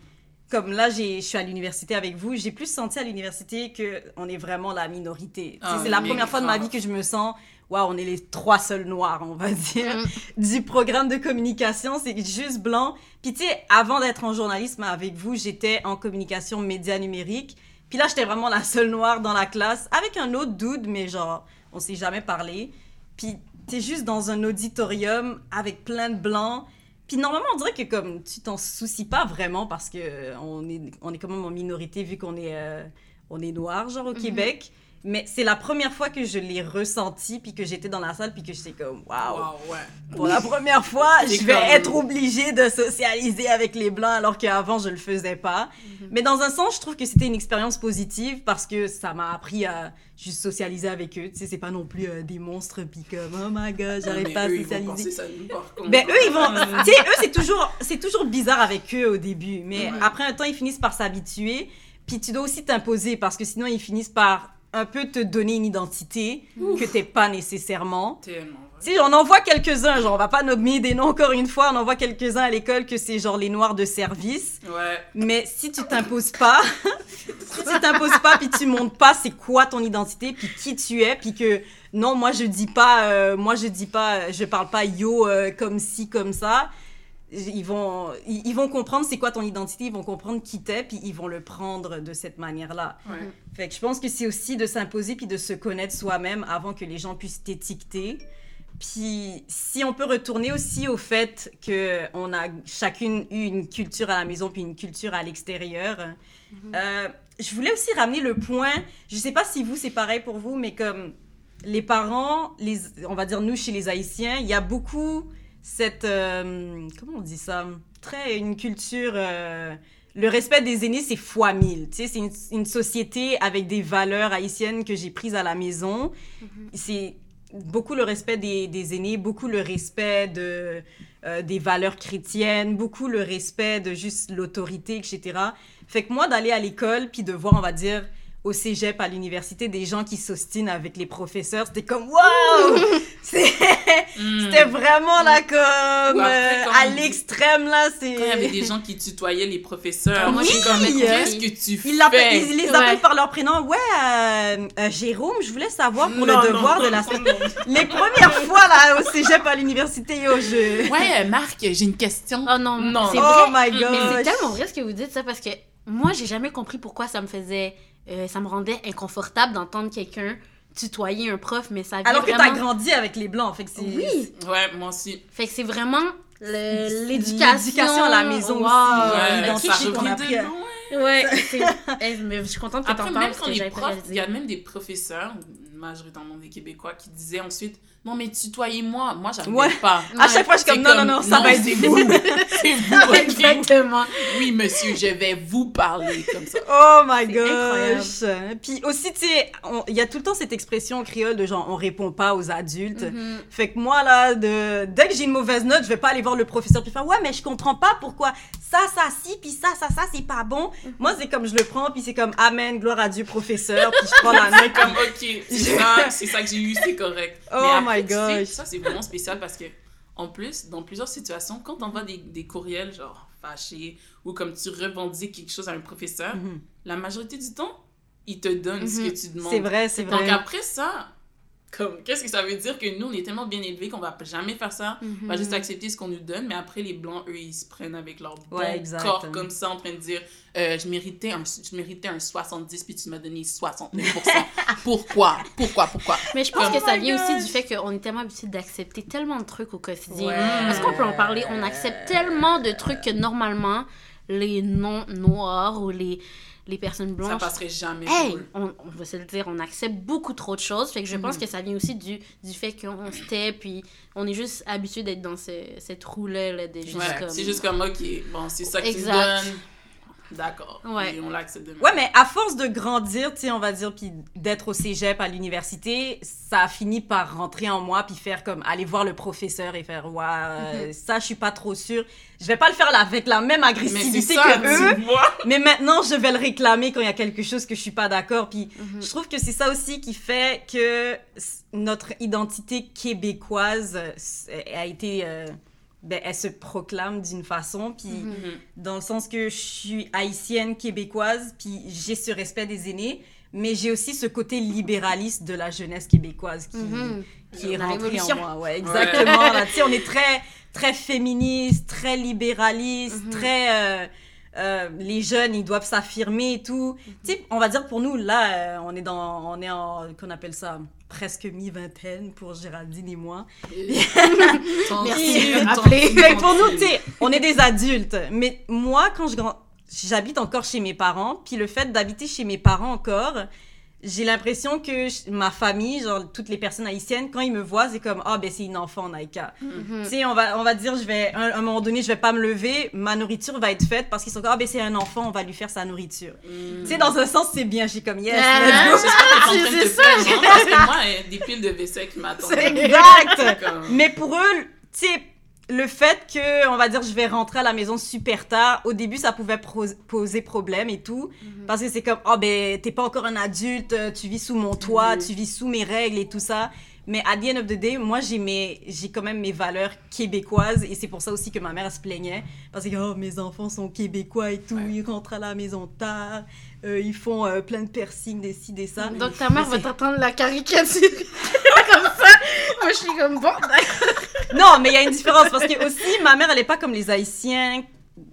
comme là, j'ai- je suis à l'université avec vous, j'ai plus senti à l'université qu'on est vraiment la minorité. Ah, c'est la première fois de ma vie que je me sens, waouh, on est les trois seuls Noirs, on va dire Mm. du programme de communication, c'est juste blanc. Puis tu sais, avant d'être en journalisme avec vous, j'étais en communication média numérique. Puis là, j'étais vraiment la seule noire dans la classe, avec un autre dude, mais genre, on s'est jamais parlé. Puis t'es juste dans un auditorium avec plein de blancs. Puis normalement, on dirait que comme tu t'en soucies pas vraiment parce que on est, on est quand même en minorité vu qu'on est, euh, on est noir, genre au Mhm. Québec. Mais c'est la première fois que je l'ai ressenti, puis que j'étais dans la salle, puis que j'étais comme, waouh, Wow, ouais. pour la première fois, je vais comme- être obligée de socialiser avec les blancs alors qu'avant je le faisais pas. Mhm. Mais dans un sens, je trouve que c'était une expérience positive parce que ça m'a appris à juste socialiser avec eux. Tu sais, c'est pas non plus euh, des monstres puis comme oh my god, j'arrive pas à eux, socialiser. ça nous, par contre. Ben eux ils vont, tu sais eux c'est toujours c'est toujours bizarre avec eux au début, mais après un temps ils finissent par s'habituer. Puis tu dois aussi t'imposer parce que sinon ils finissent par un peu te donner une identité que t'es pas nécessairement. Tellement. sais, on en voit quelques-uns, genre, on va pas nommer des noms encore une fois, on en voit quelques-uns à l'école que c'est genre les noirs de service. Ouais. Mais si tu t'imposes pas, si tu t'imposes pas, puis tu montres pas c'est quoi ton identité, puis qui tu es, puis que non, moi je dis pas, euh, moi je dis pas, je parle pas yo euh, comme ci, comme ça. Ils vont, ils, ils vont comprendre c'est quoi ton identité, ils vont comprendre qui t'es, puis ils vont le prendre de cette manière-là. Ouais. Fait que je pense que c'est aussi de s'imposer puis de se connaître soi-même avant que les gens puissent t'étiqueter. Puis si on peut retourner aussi au fait que on a chacune eu une culture à la maison puis une culture à l'extérieur, euh, je voulais aussi ramener le point. Je sais pas si vous c'est pareil pour vous, mais comme les parents, les, on va dire nous chez les Haïtiens, il y a beaucoup cette euh, comment on dit ça, très une culture. euh, le respect des aînés, c'est fois mille. Tu sais, c'est une, une société avec des valeurs haïtiennes que j'ai prises à la maison. C'est beaucoup le respect des, des aînés, beaucoup le respect de, euh, des valeurs chrétiennes, beaucoup le respect de juste l'autorité, etc. Fait que moi, d'aller à l'école, puis de voir, on va dire, au cégep, à l'université, des gens qui s'ostinent avec les professeurs, c'était comme, waouh! C'est- Mm. C'était vraiment là comme après, euh, quand à l'extrême là, c'est Quand il y avait des gens qui tutoyaient les professeurs, moi oui! je comme, qu'est-ce que tu fais? ils les Ouais. appellent par leur prénom. Ouais, euh, euh, Jérôme, je voulais savoir pour Non, le devoir non, de la semaine. Les premières fois là au cégep à l'université, yo, je. Ouais, Marc, j'ai une question. Oh non, Non. c'est Oh vrai. my Mais c'est god. tellement vrai ce que vous dites, ça, parce que moi, j'ai jamais compris pourquoi ça me faisait. Euh, ça me rendait inconfortable d'entendre quelqu'un tutoyer un prof, mais ça vient Alors que vraiment... t'as grandi avec les blancs, fait que c'est. Oui! Ouais, moi aussi. Fait que c'est vraiment l'éducation. l'éducation à la maison Wow. aussi, Ouais, l'identité ça qu'on revient a pris. Ouais. Eh, mais je suis contente que Après, t'en même parles, les pas profs, il y a même des professeurs, majoritairement des Québécois, qui disaient ensuite Non, mais tutoyez-moi. Moi, j'arrivais Ouais. pas. À chaque fois, je suis comme non, non, non, ça va être vous. C'est vous? Exactement. Oui, monsieur, je vais vous parler comme ça. Oh my gosh! Puis aussi, tu sais, il y a tout le temps cette expression créole de genre on répond pas aux adultes. Mhm. Fait que moi, là, de... dès que j'ai une mauvaise note, je vais pas aller voir le professeur puis faire Ouais, mais je comprends pas pourquoi ça, ça, si, puis ça, ça, ça, c'est pas bon. Moi, c'est comme je le prends, puis c'est comme Amen, gloire à Dieu, professeur, puis je prends la note. Comme, ok, ça, c'est ça que j'ai eu, c'est correct. Oh Mais après, my tu sais, gosh. ça, c'est vraiment spécial parce que, en plus, dans plusieurs situations, quand t'envoies des, des courriels, genre fâchés, ou comme tu revendiques quelque chose à un professeur, Mhm. la majorité du temps, il te donne ce Mhm. que tu demandes. C'est vrai, c'est Donc vrai. après ça, comme, qu'est-ce que ça veut dire que nous, on est tellement bien élevés qu'on va jamais faire ça? Mhm. On va juste accepter ce qu'on nous donne, mais après, les Blancs, eux, ils se prennent avec leur bon Ouais, exact. corps comme ça, en train de dire euh, je, méritais un, je méritais un 70, puis tu m'as donné 69%. pourquoi? Pourquoi? Pourquoi? Mais je pense Comme- que ça Oh vient aussi du fait qu'on est tellement habitué d'accepter tellement de trucs au quotidien. Ouais. Est-ce qu'on peut en parler? On accepte tellement de trucs que normalement, les non-noirs ou les, les personnes Ça blanches... passerait jamais Hey, on, on va se le dire, on accepte beaucoup trop de choses. Fait que je pense Mhm. que ça vient aussi du, du fait qu'on se tait, puis on est juste habitué d'être dans ce, cette roue-là, là, de juste Ouais, comme... c'est juste comme, ok, bon, c'est ça que Exact. D'accord. Ouais. Et on l'accepte. Ouais, mais à force de grandir, tu sais, on va dire, puis d'être au cégep, à l'université, ça a fini par rentrer en moi, puis faire comme aller voir le professeur et faire, ouais, euh, ça, je suis pas trop sûre. Je vais pas le faire avec la même agressivité ça, que eux, mais maintenant, je vais le réclamer quand il y a quelque chose que je suis pas d'accord. Puis Mhm. je trouve que c'est ça aussi qui fait que notre identité québécoise a été. euh, ben, elle se proclame d'une façon, puis Mhm. dans le sens que je suis haïtienne québécoise, puis j'ai ce respect des aînés, mais j'ai aussi ce côté libéraliste de la jeunesse québécoise qui, Mhm. qui est La rentré en révolution. moi. Ouais, exactement. là. Tu sais, on est très, très féministe, très libéraliste, Mhm. très... euh, euh, les jeunes, ils doivent s'affirmer et tout. Tu sais, on va dire pour nous, là, euh, on est dans... On est en... qu'on appelle ça presque mi-vingtaine pour Géraldine et moi. Merci de pour nous, tu sais, on est des adultes. Mais moi, quand je grand... j'habite encore chez mes parents, puis le fait d'habiter chez mes parents encore, j'ai l'impression que je- ma famille, genre toutes les personnes haïtiennes, quand ils me voient, c'est comme ah ben c'est une enfant Naïka. Mhm. Tu sais, on va on va dire je vais à un moment donné, je vais pas me lever, ma nourriture va être faite parce qu'ils sont comme ah ben c'est un enfant, on va lui faire sa nourriture. Mm. Tu sais dans un sens c'est bien, j'ai comme yes. Ah, de c'est ça, plaindre, hein, parce que moi, il y a des piles de vaisselle qui m'attendent. C'est exact. Comme- Mais pour eux, tu sais, le fait que, on va dire, je vais rentrer à la maison super tard, au début, ça pouvait pro- poser problème et tout. Parce que c'est comme, oh ben, t'es pas encore un adulte, euh, tu vis sous mon toit, Mhm. tu vis sous mes règles et tout ça. Mais à the end of the day, moi, j'ai mes, j'ai quand même mes valeurs québécoises et c'est pour ça aussi que ma mère elle se plaignait. Parce que, oh, mes enfants sont québécois et tout, Ouais. ils rentrent à la maison tard, euh, ils font euh, plein de piercings, des ci, des ça. Donc ta mère va t'entendre la caricature comme ça. Moi, je suis comme bon. Non, mais il y a une différence parce que aussi, ma mère, elle est pas comme les Haïtiens.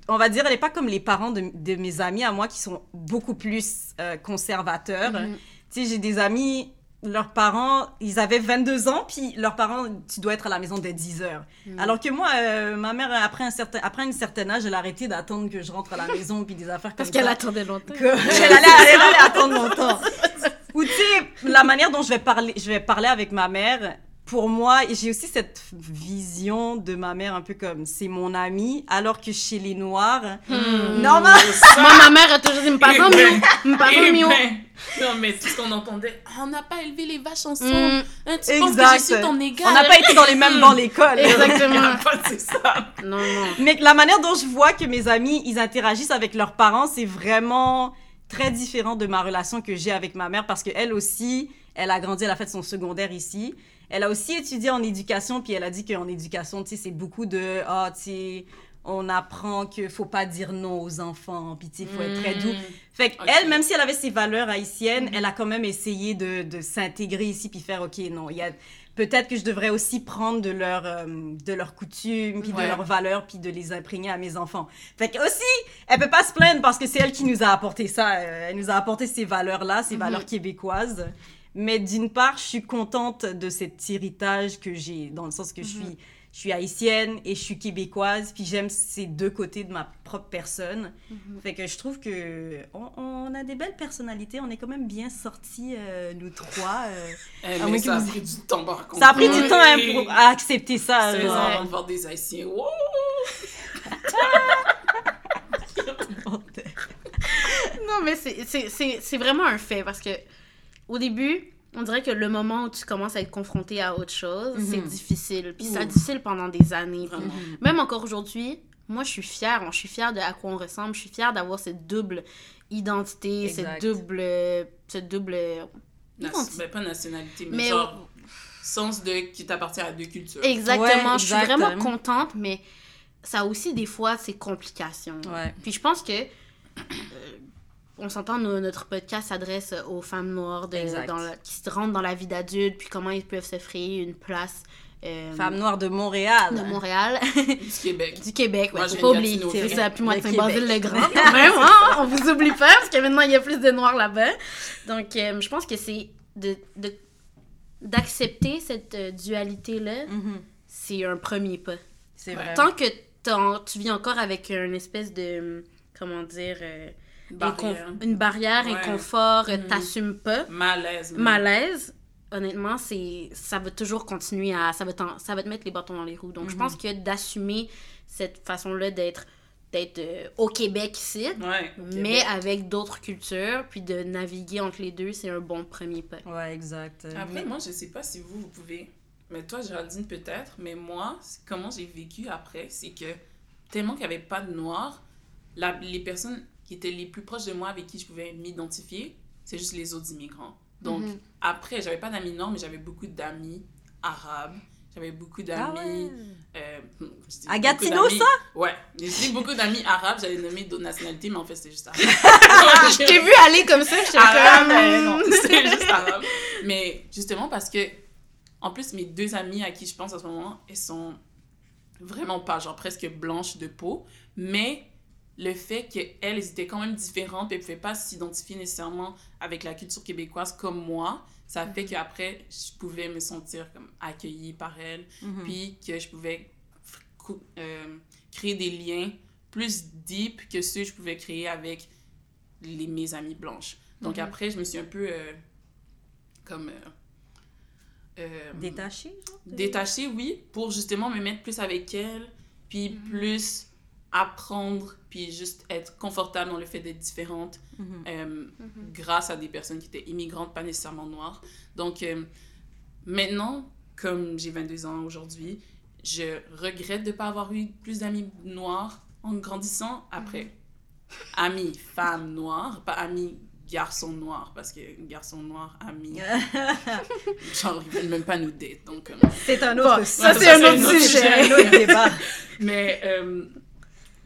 On va dire, elle est pas comme les parents de, de mes amis à moi qui sont beaucoup plus euh, conservateurs. Mhm. Tu sais, j'ai des amis, leurs parents, ils avaient 22 ans, puis leurs parents, tu dois être à la maison dès 10 heures. Mhm. Alors que moi, euh, ma mère, après un certain, après un certain âge, elle a arrêté d'attendre que je rentre à la maison, puis des affaires Parce comme qu'elle ça. attendait longtemps. Que- elle, allait, elle allait attendre longtemps. Ou tu sais, la manière dont je vais parler, je vais parler avec ma mère, pour moi, j'ai aussi cette vision de ma mère un peu comme c'est mon amie, alors que chez les Noirs, Hmm. normal. Moi, ma mère a toujours dit, me parle Eh mieux. ben, Me parle eh mieux. ben, Non, mais tout ce qu'on entendait, Ah, on n'a pas élevé les vaches ensemble. Mm, Hein, tu penses que Exact. je suis ton égal. On n'a pas été dans les mêmes bancs l'école. Exactement. c'est ça. Non, non. Mais la manière dont je vois que mes amis, ils interagissent avec leurs parents, c'est vraiment très différent de ma relation que j'ai avec ma mère parce qu'elle aussi, elle a grandi, elle a fait son secondaire ici. Elle a aussi étudié en éducation, puis elle a dit qu'en éducation, tu sais, c'est beaucoup de, ah, tu sais, on apprend qu'il faut pas dire non aux enfants, puis il faut être très doux. Fait Ok. qu'elle, même si elle avait ses valeurs haïtiennes, elle a quand même essayé de, de s'intégrer ici puis faire, OK, non, il y a... Peut-être que je devrais aussi prendre de leurs euh, de leurs coutumes, puis Ouais. de leurs valeurs, puis de les imprégner à mes enfants. Fait que aussi, elle peut pas se plaindre parce que c'est elle qui nous a apporté ça. Euh, Elle nous a apporté ces valeurs-là, ces Mhm. valeurs québécoises. Mais d'une part, je suis contente de cet héritage que j'ai, dans le sens que je suis je suis haïtienne et je suis québécoise, puis j'aime ces deux côtés de ma propre personne. Mhm. Fait que je trouve que on, on a des belles personnalités, on est quand même bien sortis, euh, nous trois. euh. Eh, Ah, mais ça a pris du temps, par contre. Ça a pris du temps hein, pour à accepter ça. 16 genre. ans avant de voir des Haïtiens. Wow! Non, mais c'est- c'est c'est- c'est vraiment un fait parce que au début, on dirait que le moment où tu commences à être confronté à autre chose, Mhm. c'est difficile. Puis c'est Ouh. difficile pendant des années. Même encore aujourd'hui, moi, je suis fière. Je suis fière de à quoi on ressemble. Je suis fière d'avoir cette double identité, Exact. cette double... Cette double... Nas- identité. ben, pas nationalité, mais, Mais genre sens de qui t'appartient à deux cultures. Exactement. Ouais, je suis vraiment contente, mais ça a aussi des fois ses complications. Ouais. Puis je pense que euh, on s'entend, no- notre podcast s'adresse aux femmes noires de- Exact. dans la- qui se rendent dans la vie d'adulte, puis comment ils peuvent se frayer une place euh, Femme noire de Montréal. de Montréal, Du Québec. du Québec, ouais, Moi, faut pas oublier. C'est ça, puis moi Le de Saint-Basile Québec. le Grand, quand même, hein, on vous oublie pas, parce que maintenant il y a plus de noirs là-bas. Donc euh, je pense que c'est de, de- d'accepter cette euh, dualité-là, Mhm. c'est un premier pas. C'est vrai. Tant que tu vis encore avec une espèce de, comment dire, euh, Barrière. une barrière, Ouais. inconfort, euh, Mhm. t'assumes pas, Malaise. même. malaise, honnêtement, c'est ça va toujours continuer à... Ça va, t'en- ça va te mettre les bâtons dans les roues. Donc, je pense que d'assumer cette façon-là d'être d'être euh, au Québec ici, Ouais. au mais Québec. avec d'autres cultures, puis de naviguer entre les deux, c'est un bon premier pas. Ouais, exact. Après, Mais- moi, je sais pas si vous, vous pouvez. Mais toi, Géraldine, peut-être. Mais moi, comment j'ai vécu après, c'est que tellement qu'il n'y avait pas de noirs, la- les personnes qui étaient les plus proches de moi avec qui je pouvais m'identifier, c'est juste les autres immigrants. Donc, Mhm. après, j'avais pas d'amis noirs, mais j'avais beaucoup d'amis arabes. J'avais beaucoup Ah d'amis. ouais. euh, je À Gatineau, d'amis- ça? Ouais. J'ai dit beaucoup d'amis arabes, j'allais nommer d'autres nationalités, mais en fait, c'était juste arabe. Je t'ai vu aller comme ça, j'étais arabe, comme... mais non, c'est juste arabe. Mais justement parce que, en plus, mes deux amies à qui je pense en ce moment, elles sont vraiment pas, genre presque blanches de peau, mais le fait qu'elles étaient quand même différentes et ne pouvaient pas s'identifier nécessairement avec la culture québécoise comme moi, ça fait qu'après, je pouvais me sentir comme accueillie par elles, Mhm. puis que je pouvais euh, créer des liens plus deep que ceux que je pouvais créer avec les, mes amies blanches. Donc Mhm. après, je me suis un peu euh, comme... euh, euh, Détaché, genre? de- détachée, oui, pour justement me mettre plus avec elles, puis Mhm. plus apprendre, puis juste être confortable dans le fait d'être différente Mhm. euh, Mhm. grâce à des personnes qui étaient immigrantes, pas nécessairement noires. Donc euh, maintenant, comme j'ai 22 ans aujourd'hui, je regrette de ne pas avoir eu plus d'amis noirs en grandissant après. Amis femmes noires, pas amis garçons noirs, parce que garçons noirs, amis, genre, ils veulent même pas nous date. Donc, euh, C'est un autre Bon, sujet. ça, c'est un autre C'est sujet. un autre débat. Mais, euh,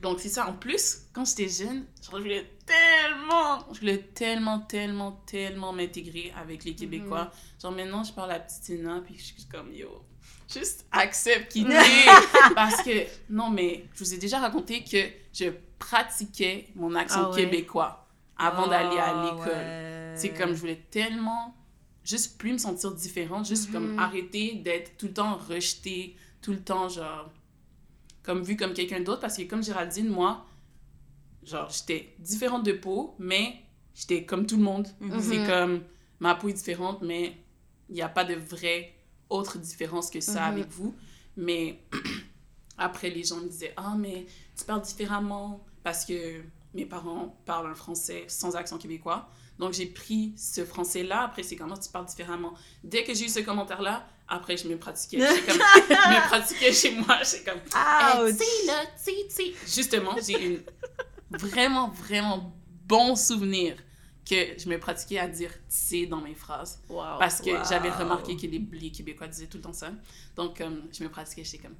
donc c'est ça. En plus, quand j'étais jeune, je voulais tellement, je voulais tellement, tellement, tellement m'intégrer avec les Québécois. Genre maintenant, je parle à petite Tina, puis je suis comme, yo, juste accepte qui t'es. Parce que, non, mais je vous ai déjà raconté que je pratiquais mon accent Ah ouais? québécois avant d'aller à Ah, l'école. ouais. C'est comme je voulais tellement juste plus me sentir différente, juste comme Mhm. arrêter d'être tout le temps rejetée, tout le temps genre comme vue comme quelqu'un d'autre parce que comme Géraldine, moi, genre j'étais différente de peau, mais j'étais comme tout le monde. Mhm. C'est comme ma peau est différente, mais il n'y a pas de vraie autre différence que ça Mhm. avec vous. Mais après, les gens me disaient Ah, mais tu parles différemment parce que mes parents parlent un français sans accent québécois. Donc, j'ai pris ce français-là. Après, c'est comment tu parles différemment. Dès que j'ai eu ce commentaire-là, après, je me pratiquais. Comme, je me pratiquais chez moi. J'ai comme Ah, eh, tu sais, là, tu sais, tu sais. Justement, j'ai une vraiment, vraiment bon souvenir que je me pratiquais à dire sais dans mes phrases. Wow. Parce que Wow. j'avais remarqué que les, les Québécois disaient tout le temps ça. Donc, euh, je me pratiquais, j'étais comme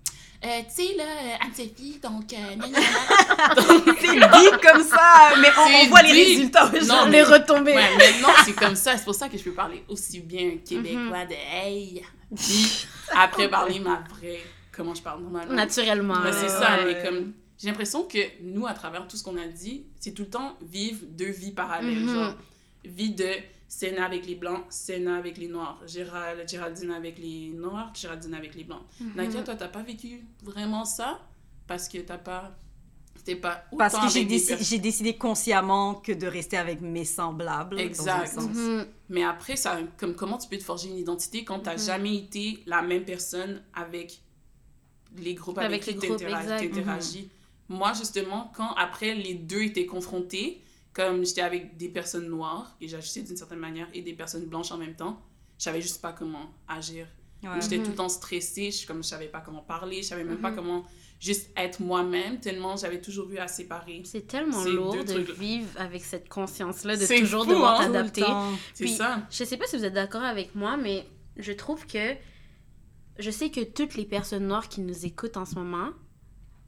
Euh, Tu sais, là, euh, Anne-Sophie, donc. euh, C'est dit comme ça, mais on, on voit les dit. résultats Non, aujourd'hui. les retombées. Ouais, maintenant, c'est comme ça. C'est pour ça que je peux parler aussi bien québécois de hey. Puis après, parler ma vraie. Comment je parle normalement. Naturellement. Ouais, c'est Ouais, ça, ouais. mais comme. J'ai l'impression que nous, à travers tout ce qu'on a dit, c'est tout le temps vivre deux vies parallèles. Mhm. Genre, vie de Sénat avec les blancs, Sénat avec les noirs, Gérald, Géraldine avec les noirs, Géraldine avec les blancs. Mhm. Nakia, toi, t'as pas vécu vraiment ça? Parce que t'as pas. T'es pas autant Parce que j'ai déci- décidé consciemment que de rester avec mes semblables. dans un Exact. Mhm. Mais après, ça, comme, comment tu peux te forger une identité quand t'as Mhm. jamais été la même personne avec les groupes avec, Avec les t'intera- exact. Mhm. t'interagis? Moi, justement, quand après les deux étaient confrontés, comme j'étais avec des personnes noires, et j'agissais d'une certaine manière, et des personnes blanches en même temps, je savais juste pas comment agir. Ouais. J'étais tout le temps stressée, je, comme, je savais pas comment parler, je savais même pas comment juste être moi-même, tellement j'avais toujours eu à séparer. C'est tellement lourd de vivre avec cette conscience-là, de toujours fou, devoir hein? T'adapter. C'est ça. Je sais pas si vous êtes d'accord avec moi, mais je trouve que je sais que toutes les personnes noires qui nous écoutent en ce moment,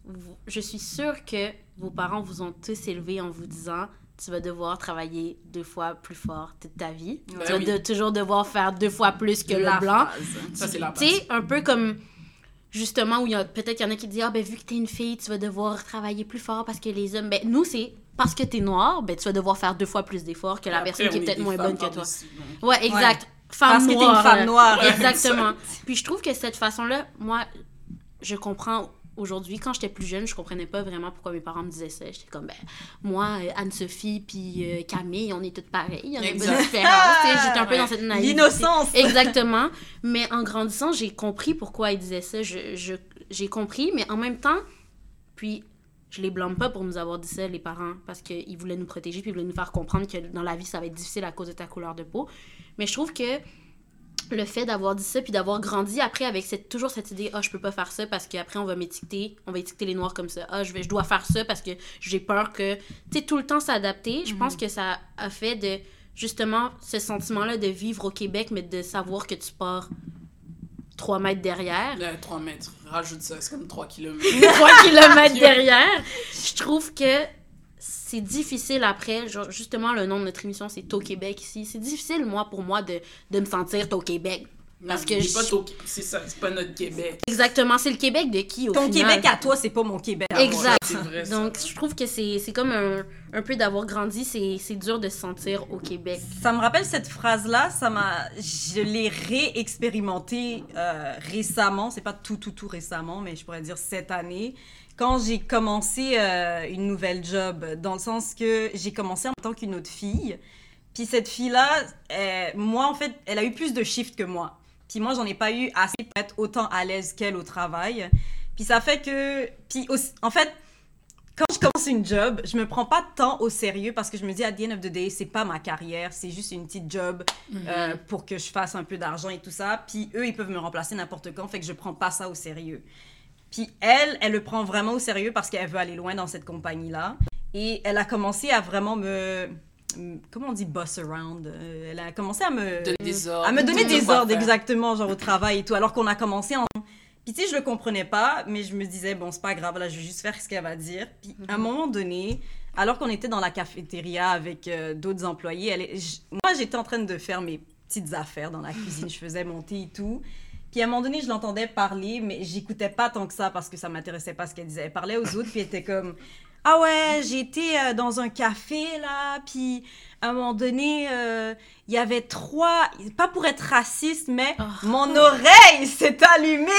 vous- je suis sûre que vos parents vous ont tous élevé en vous disant tu vas devoir travailler deux fois plus fort toute ta vie. Tu vas oui. de- toujours devoir faire deux fois plus que La le blanc. phrase. Ça, c'est la Tu sais, un peu comme justement où il y a peut-être qu'il y en a qui disent ah ben vu que t'es une fille tu vas devoir travailler plus fort parce que les hommes ben nous c'est parce que t'es noir ben tu vas devoir faire deux fois plus d'efforts que la Après, personne qui est peut-être moins bonne que toi. ouais exact. Parce femme que t'es une noire femme noire. exactement. Puis je trouve que cette façon là moi je comprends aujourd'hui quand j'étais plus jeune je comprenais pas vraiment pourquoi mes parents me disaient ça j'étais comme ben moi euh, Anne-Sophie puis euh, Camille on est toutes pareilles Tu sais, j'étais un peu Ouais. dans cette naïveté L'innocence. Exactement. Mais en grandissant, j'ai compris pourquoi il disait ça. Je, je- j'ai compris, mais en même temps, puis je les blâme pas pour nous avoir dit ça, les parents, parce qu'ils voulaient nous protéger puis ils voulaient nous faire comprendre que dans la vie, ça va être difficile à cause de ta couleur de peau. Mais je trouve que le fait d'avoir dit ça puis d'avoir grandi après avec cette, toujours cette idée ah je peux pas faire ça parce qu'après on va m'étiqueter on va étiqueter les noirs comme ça. Ah je vais je dois faire ça parce que j'ai peur que tu sais tout le temps s'adapter je pense que ça a fait de justement ce sentiment là de vivre au Québec mais de savoir que tu pars 3 mètres derrière. Là, 3 mètres, rajoute ça, c'est comme 3 kilomètres. 3 km derrière. Je trouve que c'est difficile après, genre, justement, le nom de notre émission, c'est Au Québec ici. C'est difficile, moi, pour moi, de, de me sentir au Québec. Parce que je... je- pas ton- C'est ça, c'est pas notre Québec. Exactement, c'est le Québec de qui, au Ton final? Québec à toi, c'est pas mon Québec. à moi. Exact. Vrai. Donc, je trouve que c'est c'est comme un, un peu d'avoir grandi, c'est c'est dur de se sentir au Québec. Ça me rappelle cette phrase-là, ça m'a, je l'ai réexpérimenté euh, récemment. C'est pas tout, tout, tout récemment, mais je pourrais dire cette année, quand j'ai commencé euh, une nouvelle job, dans le sens que j'ai commencé en tant qu'une autre fille. Puis cette fille-là, moi en fait, elle a eu plus de shift que moi. Puis moi, j'en ai pas eu assez pour être autant à l'aise qu'elle au travail. Puis ça fait que, puis aussi- en fait, quand je commence une job, je me prends pas tant au sérieux parce que je me dis, à the end of the day, c'est pas ma carrière, c'est juste une petite job euh, pour que je fasse un peu d'argent et tout ça. Puis eux, ils peuvent me remplacer n'importe quand, fait que je prends pas ça au sérieux. Puis elle, elle le prend vraiment au sérieux parce qu'elle veut aller loin dans cette compagnie-là. Et elle a commencé à vraiment me. Comment on dit boss around? Euh, Elle a commencé à me. Donner des ordres. à me donner des ordres exactement, genre au travail et tout, alors qu'on a commencé en. Puis tu sais, je le comprenais pas, mais je me disais, bon, c'est pas grave, là, je vais juste faire ce qu'elle va dire. Puis à un moment donné, alors qu'on était dans la cafétéria avec euh, d'autres employés, elle est- moi, j'étais en train de faire mes petites affaires dans la cuisine, je faisais mon thé et tout. Puis à un moment donné, je l'entendais parler, mais j'écoutais pas tant que ça parce que ça m'intéressait pas ce qu'elle disait. Elle parlait aux autres, puis elle était comme Ah ouais, été euh, dans un café là, puis à un moment donné, euh, il y avait trois. Pas pour être raciste, mais Oh. mon oreille s'est allumée!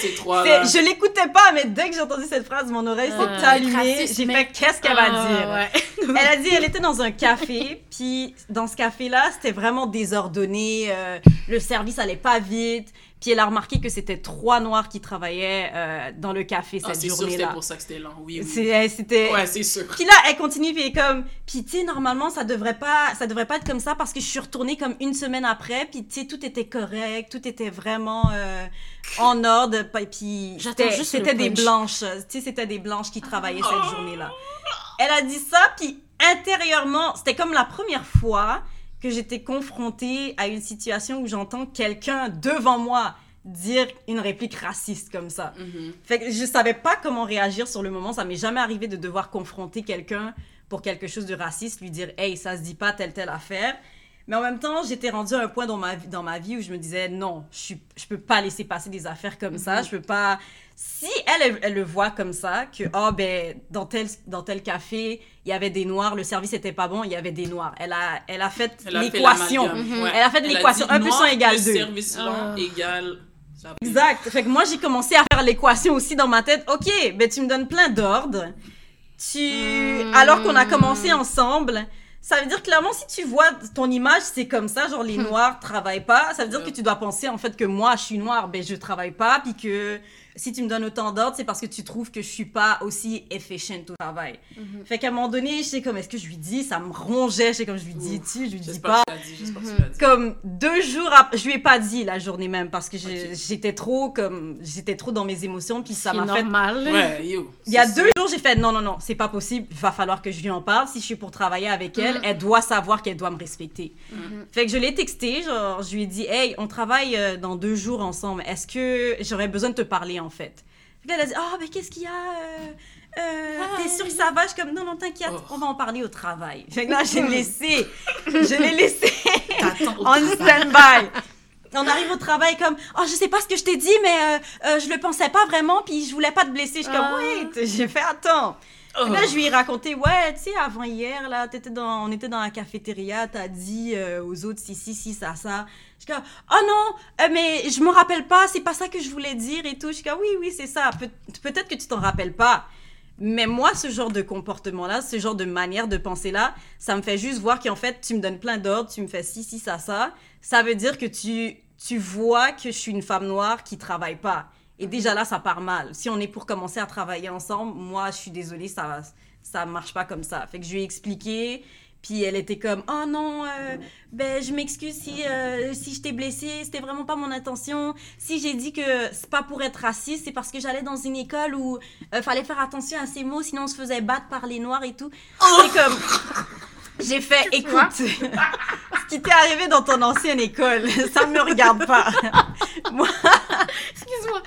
Ces trois Je l'écoutais pas, mais dès que j'ai entendu cette phrase, mon oreille s'est Euh, allumée. J'ai mais- fait Qu'est-ce qu'elle va Ah, dire? ouais. Elle a dit, elle était dans un café, puis dans ce café-là, c'était vraiment désordonné, euh, le service allait pas vite, puis elle a remarqué que c'était trois noirs qui travaillaient euh, dans le café Ah, cette c'est sûr que c'était journée-là. pour ça que c'était lent. Oui, C'était... Ouais, c'est sûr. Puis là, elle continue, puis elle est comme, puis tu sais, normalement, ça devrait pas, ça devrait pas être comme ça parce que je suis retournée comme une semaine après, puis tu sais, tout était correct, tout était vraiment euh, en ordre, puis- c'était des blanches, tu sais, c'était des blanches qui travaillaient cette journée-là. Elle a dit ça, puis intérieurement, c'était comme la première fois que j'étais confrontée à une situation où j'entends quelqu'un devant moi dire une réplique raciste comme ça. Fait que je savais pas comment réagir sur le moment. Ça m'est jamais arrivé de devoir confronter quelqu'un pour quelque chose de raciste, lui dire hey ça se dit pas telle telle affaire. Mais en même temps, j'étais rendue à un point dans ma vie, dans ma vie où je me disais non, je suis, je peux pas laisser passer des affaires comme ça. Je peux pas. Si elle, elle, elle le voit comme ça, que oh ben dans tel dans tel café il y avait des noirs, le service était pas bon, il y avait des noirs. Elle a elle a fait Elle l'équation. Ouais. Elle a fait l'équation. Un plus noir un égale plus deux. service Ah. égale. Exact. Fait que moi, j'ai commencé à faire l'équation aussi dans ma tête. OK, ben tu me donnes plein d'ordres. Tu... Mm. Alors qu'on a commencé ensemble, ça veut dire clairement, si tu vois ton image, c'est comme ça, genre les noirs travaillent pas, ça veut dire que tu dois penser en fait que moi, je suis noire, ben je travaille pas, puis que si tu me donnes autant d'ordres, c'est parce que tu trouves que je suis pas aussi efficient au travail. Fait qu'à un moment donné, je sais comme, est-ce que je lui dis, ça me rongeait, je sais comme je lui dis, tu, je lui dis pas que tu l'as dit. J'espère que tu l'as dit. comme deux jours après, je lui ai pas dit la journée même parce que j'étais trop comme j'étais trop dans mes émotions puis ça m'a fait normal. Ouais, yo. il y a deux jours j'ai fait non non non c'est pas possible il va falloir que je lui en parle si je suis pour travailler avec elle Mhm. elle doit savoir qu'elle doit me respecter Mhm. fait que je l'ai texté genre je lui ai dit hey on travaille euh, dans deux jours ensemble est-ce que j'aurais besoin de te parler en fait Fait là, elle a dit oh mais qu'est-ce qu'il y a euh, euh, T'es sûre que ça va Je suis comme non non t'inquiète Oh. on va en parler au travail fait que là j'ai laissé je l'ai laissé en stand-by. On arrive au travail comme oh je sais pas ce que je t'ai dit mais euh, euh, je le pensais pas vraiment puis je voulais pas te blesser. Je suis Ah. comme wait j'ai fait attends. Oh. Là je lui ai raconté ouais tu sais avant hier là dans on était dans la cafétéria t'as dit euh, aux autres si si si ça ça. Je suis comme oh non euh, mais je me rappelle pas c'est pas ça que je voulais dire et tout. Je suis comme oui oui c'est ça Peut- peut-être que tu t'en rappelles pas. Mais moi, ce genre de comportement-là, ce genre de manière de penser-là, ça me fait juste voir qu'en fait, tu me donnes plein d'ordres, tu me fais ci, ci, ça, ça. Ça veut dire que tu, tu vois que je suis une femme noire qui travaille pas. Et déjà là, ça part mal. Si on est pour commencer à travailler ensemble, moi, je suis désolée, ça ça marche pas comme ça. Fait que je lui ai expliqué. Puis elle était comme oh non euh, ben je m'excuse si euh, si je t'ai blessée c'était vraiment pas mon intention si j'ai dit que c'est pas pour être raciste c'est parce que j'allais dans une école où euh, fallait faire attention à ces mots sinon on se faisait battre par les noirs et tout c'est comme j'ai fait écoute ce qui t'est arrivé dans ton ancienne école ça me regarde pas moi Excuse-moi.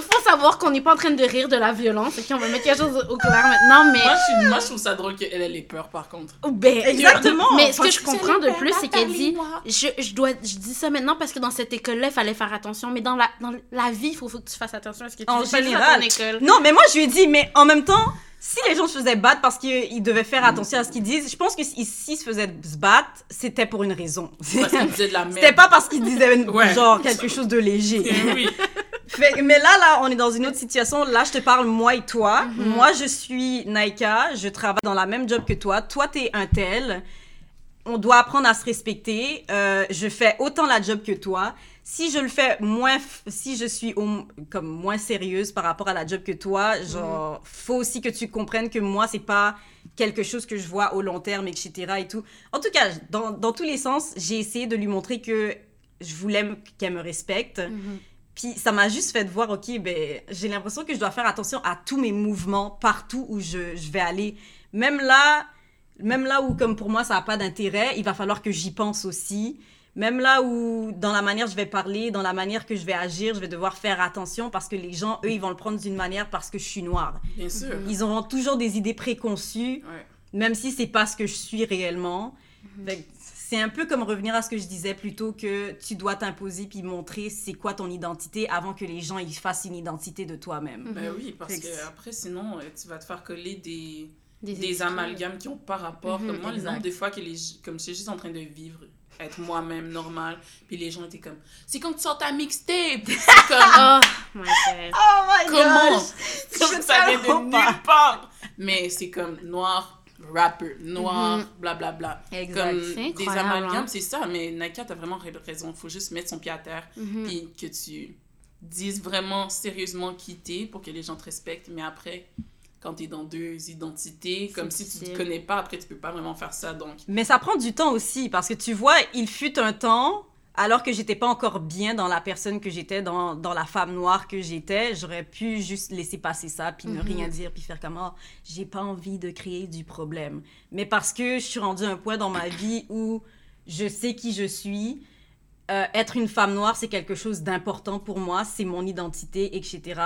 Faut savoir qu'on n'est pas en train de rire de la violence et qu'on va mettre quelque chose au clair maintenant, mais. Moi, je, suis- moi, je trouve ça drôle qu'elle ait les peurs, par contre. Ben, Exactement. Mais ce que je comprends de plus, c'est qu'elle dit je, je, dois, je dis ça maintenant parce que dans cette école-là, il fallait faire attention. Mais dans la, dans la vie, il faut, faut que tu fasses attention à ce que tu En fais pas général. ton école. Non, mais moi, je lui ai dit, mais en même temps, si les gens se faisaient battre parce qu'ils devaient faire attention à ce qu'ils disent, je pense que s'ils se faisaient se battre, c'était pour une raison. Parce qu'elle disait de la merde. C'était pas parce qu'ils disaient Ouais. genre quelque chose de léger. oui. Fait- mais là, là, on est dans une autre situation. Là, je te parle moi et toi. Mhm. Moi, je suis Naika. Je travaille dans la même job que toi. Toi, t'es un tel. On doit apprendre à se respecter. Euh, je fais autant la job que toi. Si je le fais moins, si je suis au- comme moins sérieuse par rapport à la job que toi, genre, faut aussi que tu comprennes que moi, c'est pas quelque chose que je vois au long terme, etc. et tout. En tout cas, dans, dans tous les sens, j'ai essayé de lui montrer que je voulais qu'elle me respecte. Mhm. Puis ça m'a juste fait voir, ok, ben, j'ai l'impression que je dois faire attention à tous mes mouvements partout où je, je vais aller. Même là, même là où, comme pour moi, ça n'a pas d'intérêt, il va falloir que j'y pense aussi. Même là où, dans la manière je vais parler, dans la manière que je vais agir, je vais devoir faire attention parce que les gens, eux, ils vont le prendre d'une manière parce que je suis noire. Bien sûr. Ils auront toujours des idées préconçues, Ouais. même si c'est pas ce que je suis réellement. Que C'est un peu comme revenir à ce que je disais plutôt que tu dois t'imposer puis montrer c'est quoi ton identité avant que les gens ils fassent une identité de toi-même. Ben oui, parce Fait que que après, sinon, euh, tu vas te faire coller des, Des, des amalgames qui ont pas rapport. Mhm, comme moi, le exact. nombre de fois que les, comme j'étais juste en train de vivre, être moi-même, normal, puis les gens étaient comme, c'est quand tu sors ta mixtape! C'est comme, Oh my god. Oh my comment? Comme ça vient de nulle part! Mais c'est comme noir, rapper, noir, blablabla. Exact. Comme C'est des incroyable, amalgames, hein. c'est ça, mais Naka, t'as vraiment raison. Faut juste mettre son pied à terre, Mhm. puis que tu dises vraiment sérieusement qui t'es pour que les gens te respectent. Mais après, quand t'es dans deux identités, comme si tu te connais pas, après, tu peux pas vraiment faire ça. Donc, Mais ça prend du temps aussi parce que tu vois, il fut un temps alors que j'étais pas encore bien dans la personne que j'étais, dans, dans la femme noire que j'étais, j'aurais pu juste laisser passer ça, puis ne Mhm. rien dire, puis faire comme, oh, j'ai pas envie de créer du problème. Mais parce que je suis rendue à un point dans ma vie où je sais qui je suis, euh, être une femme noire, c'est quelque chose d'important pour moi, c'est mon identité, etc.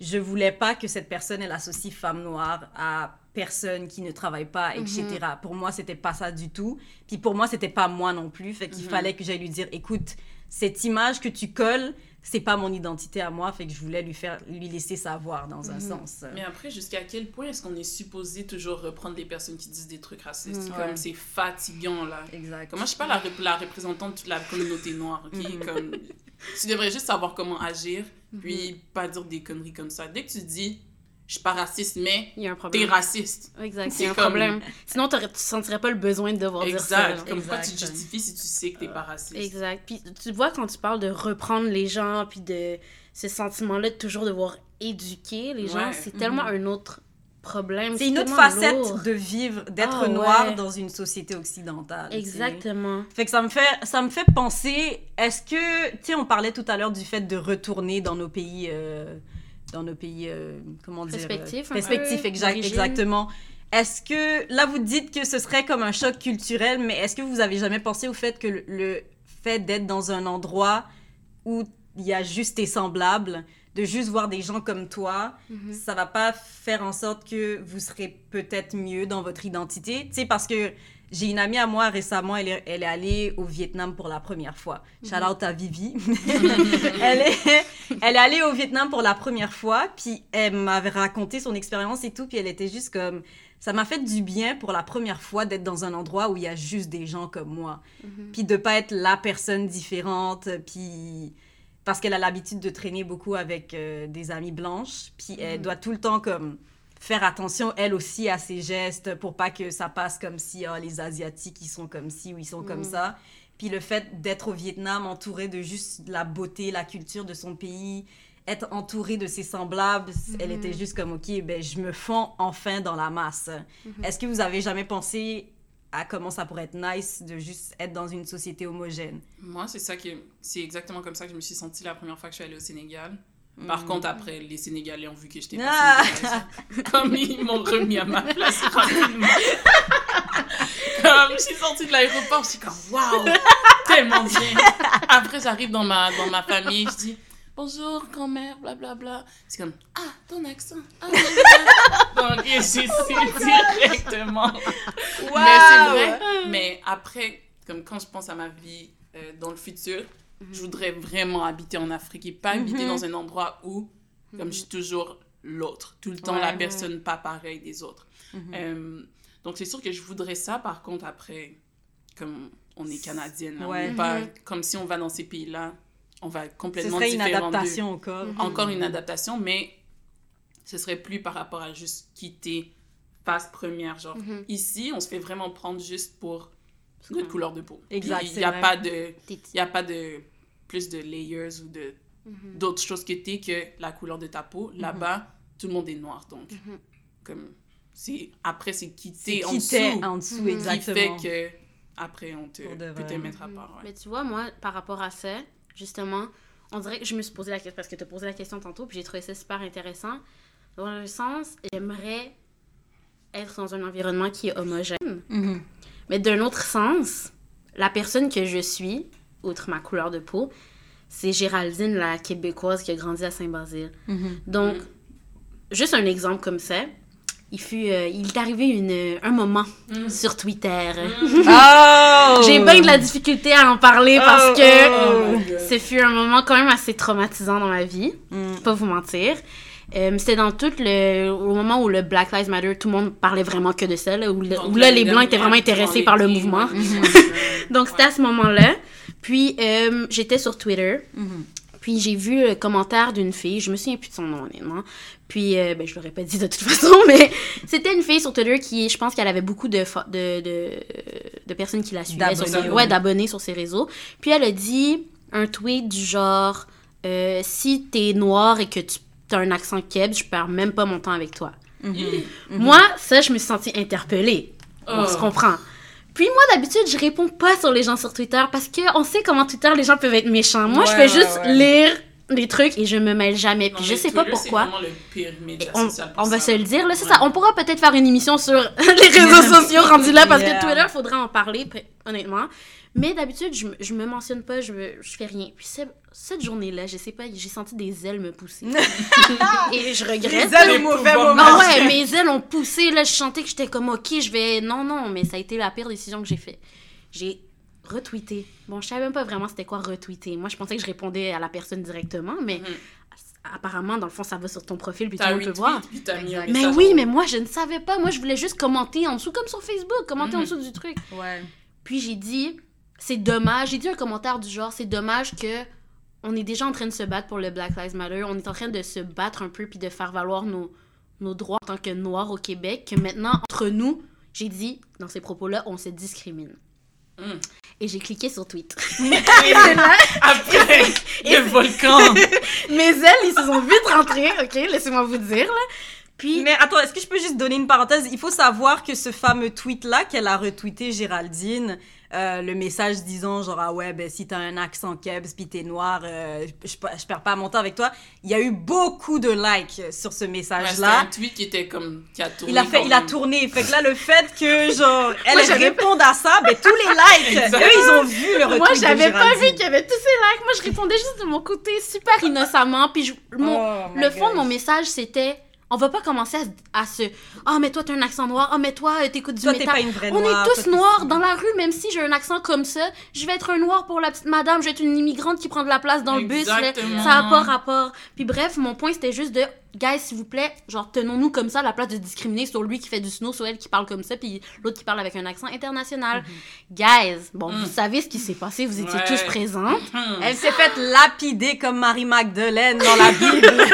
Je voulais pas que cette personne, elle associe femme noire à personne qui ne travaille pas, etc. Pour moi, c'était pas ça du tout. Puis pour moi, c'était pas moi non plus. Fait qu'il Mhm. fallait que j'aille lui dire, écoute, cette image que tu colles, c'est pas mon identité à moi. Fait que je voulais lui faire, lui laisser savoir dans un Mhm. sens. mais après, jusqu'à quel point est-ce qu'on est supposé toujours reprendre les personnes qui disent des trucs racistes Mhm. Comme Ouais. c'est fatigant, là? Exact. Moi, je suis pas la, rep- la représentante de la communauté noire? Mhm. Comme, tu devrais juste savoir comment agir, Mhm. puis pas dire des conneries comme ça. Dès que tu dis, je suis pas raciste, mais t'es raciste. Exact, C'est un comme- problème. Sinon, t'aurais- tu sentirais pas le besoin de devoir dire ça. Exact. Comme quoi tu Exact. te justifies si tu sais que t'es pas raciste. Exact. Puis tu vois, quand tu parles de reprendre les gens, puis de ce sentiment-là de toujours devoir éduquer les gens, Ouais. c'est tellement Mhm. un autre problème. C'est une autre facette lourd. de vivre, d'être Ah, noir ouais. dans une société occidentale. Exactement. Fait que ça me fait, ça me fait penser, est-ce que, tu sais, on parlait tout à l'heure du fait de retourner dans nos pays, euh, dans nos pays, euh, comment dire, Respectifs, euh, un respectifs, d'origine. exactement. Est-ce que, là, vous dites que ce serait comme un choc culturel, mais est-ce que vous avez jamais pensé au fait que le, le fait d'être dans un endroit où il y a juste tes semblables, de juste voir des gens comme toi, Mhm. ça va pas faire en sorte que vous serez peut-être mieux dans votre identité. Tu sais, parce que j'ai une amie à moi récemment, elle est, elle est allée au Vietnam pour la première fois. Shout out à Vivi. elle, est, elle est allée au Vietnam pour la première fois, puis elle m'avait raconté son expérience et tout, puis elle était juste comme... Ça m'a fait du bien pour la première fois d'être dans un endroit où il y a juste des gens comme moi. Mhm. Puis de pas être la personne différente, puis parce qu'elle a l'habitude de traîner beaucoup avec euh, des amies blanches, puis elle Mhm. doit tout le temps comme faire attention elle aussi à ses gestes pour pas que ça passe comme si ah, les asiatiques ils sont comme ci ou ils sont comme Mhm. ça. Puis le fait d'être au Vietnam entourée de juste la beauté, la culture de son pays, être entourée de ses semblables. Elle Mhm. était juste comme, ok, ben, je me fonds enfin dans la masse. Mhm. Est-ce que vous avez jamais pensé à comment ça pourrait être nice de juste être dans une société homogène? Moi, c'est ça que c'est exactement comme ça que je me suis sentie la première fois que je suis allée au Sénégal. Mm. Par contre, après, les Sénégalais ont vu que j'étais Ah. Comme ils m'ont remis à ma place rapidement. comme je suis sortie de l'aéroport, je suis comme waouh, tellement bien. Après, j'arrive dans ma, dans ma famille, je dis bonjour, grand-mère, blablabla. C'est comme ah, ton accent. Ah. Donc, j'ai su directement. Mais c'est vrai. Mais après, comme quand je pense à ma vie euh, dans le futur, je voudrais vraiment habiter en Afrique et pas habiter Mhm. dans un endroit où, comme je suis toujours l'autre, tout le temps Ouais. la personne pas pareille des autres. Mhm. Euh, donc c'est sûr que je voudrais ça. Par contre, après, comme on est canadienne, là, on Ouais. est pas Mhm. comme si on va dans ces pays-là, on va Ce complètement serait une adaptation encore. Mhm. Encore une adaptation, mais ce serait plus par rapport à juste quitter phase première. Genre, Mhm. ici, on se fait vraiment prendre juste pour notre couleur de peau. Exact, Il n'y a, vrai. pas de- il y a pas de plus de layers ou de d'autres choses que t'es que la couleur de ta peau. Là-bas, tout le monde est noir. Donc, comme, c'est, après, c'est quitter en dessous en dessous, Mhm. qui exactement. fait que après, on te, peut te mettre à part. ouais. Mais tu vois, moi, par rapport à ça, justement, on dirait que je me suis posé la question parce que tu as posé la question tantôt, puis j'ai trouvé ça super intéressant. Dans le sens, j'aimerais être dans un environnement qui est homogène. Mhm. Mais d'un autre sens, la personne que je suis, outre ma couleur de peau, c'est Géraldine, la québécoise qui a grandi à Saint-Basile. Mhm. Donc, Mm. juste un exemple comme ça. Il, fut, euh, il est arrivé une, un moment Mm. sur Twitter. Oh! J'ai bien de la difficulté à en parler parce Oh, que Oh God. ce fut un moment quand même assez traumatisant dans ma vie, Mm. pas vous mentir. Euh, C'était dans tout le au moment où le Black Lives Matter, tout le monde parlait vraiment que de ça, là, où, le- Donc, où là les les blancs étaient vraiment intéressés par le mouvement. films, Donc c'était à ce moment-là. Puis euh, j'étais sur Twitter. Mhm. Puis j'ai vu le commentaire d'une fille, je me souviens plus de son nom honnêtement. Puis euh, ben, je l'aurais pas dit de toute façon, mais c'était une fille sur Twitter qui, je pense qu'elle avait beaucoup de, de, de, de personnes qui la suivaient, sur ses- ouais, d'abonnés sur ses réseaux. Puis elle a dit un tweet du genre euh, Si t'es noir et que tu as un accent keb, je perds même pas mon temps avec toi. Mhm. Moi, ça, je me suis sentie interpellée. On Oh. se comprend. Puis moi, d'habitude, je réponds pas sur les gens sur Twitter parce qu'on sait comment Twitter, les gens peuvent être méchants. Moi, je fais juste ouais. lire des trucs et je me mêle jamais. Puis Non, je sais pas pourquoi. C'est vraiment le pire média on, social pour on va ça. se le dire, là, c'est Ouais. ça. On pourra peut-être faire une émission sur les réseaux sociaux rendus là parce Yeah. que Twitter, faudrait en parler, honnêtement. Mais d'habitude, je, me- je me mentionne pas, je, me- je fais rien. Puis ce- cette journée-là, je sais pas, j'ai senti des ailes me pousser. et je regrette. Les ailes au mauvais moment. Ah ouais, mes ailes ont poussé, là, je sentais que j'étais comme, ok, je vais... Non, non, mais ça a été la pire décision que j'ai fait. J'ai retweeté. Bon, je savais même pas vraiment c'était quoi retweeter. Moi, je pensais que je répondais à la personne directement, mais Mhm. apparemment, dans le fond, ça va sur ton profil, puis tout le monde peut voir. Mais oui, mais moi, je ne savais pas. Moi, je voulais juste commenter en dessous, comme sur Facebook, commenter en Mhm. dessous du truc. Ouais. Puis j'ai dit, c'est dommage. J'ai dit un commentaire du genre, c'est dommage que on est déjà en train de se battre pour le Black Lives Matter. On est en train de se battre un peu puis de faire valoir nos, nos droits en tant que Noirs au Québec. Que maintenant, entre nous, j'ai dit, dans ces propos-là, on se discrimine. Mm. Et j'ai cliqué sur tweet. Après, le volcan. Mes ailes, ils se sont vite rentrées, ok? Laissez-moi vous dire, là. Puis, Mais attends, est-ce que je peux juste donner une parenthèse? Il faut savoir que ce fameux tweet-là qu'elle a retweeté Géraldine, euh, le message disant genre ah ouais ben si t'as un accent kebs puis t'es noir, euh, je, je, je perds pas mon temps avec toi. Il y a eu beaucoup de likes sur ce Ouais, message là. un tweet qui était comme. Qui a tourné il a fait, il a tourné. Fait que là le fait que genre elle Moi, réponde à ça, ben tous les likes, eux ils ont vu le retweet moi, j'avais pas vu qu'il y avait tous ces likes. Moi, je répondais juste de mon côté super innocemment. Puis, je- mon, Oh le fond de mon message, c'était on va pas commencer à, se- à se. Ah, mais toi, t'as un accent noir. Ah, mais toi, t'écoutes du Toi métal. pas une vraie On noire. est tous noirs dans la rue, même si j'ai un accent comme ça. Je vais être un noir pour la petite madame. Je vais être une immigrante qui prend de la place dans le bus. là. Ça a pas rapport. Puis bref, mon point, c'était juste de. Guys, s'il vous plaît, genre, tenons-nous comme ça à la place de discriminer sur lui qui fait du snow, sur elle qui parle comme ça, puis l'autre qui parle avec un accent international. Guys, bon, Mm. vous savez ce qui s'est passé, vous étiez Ouais. tous présents. Hmm. Elle s'est faite lapider comme Marie Magdeleine dans la Bible.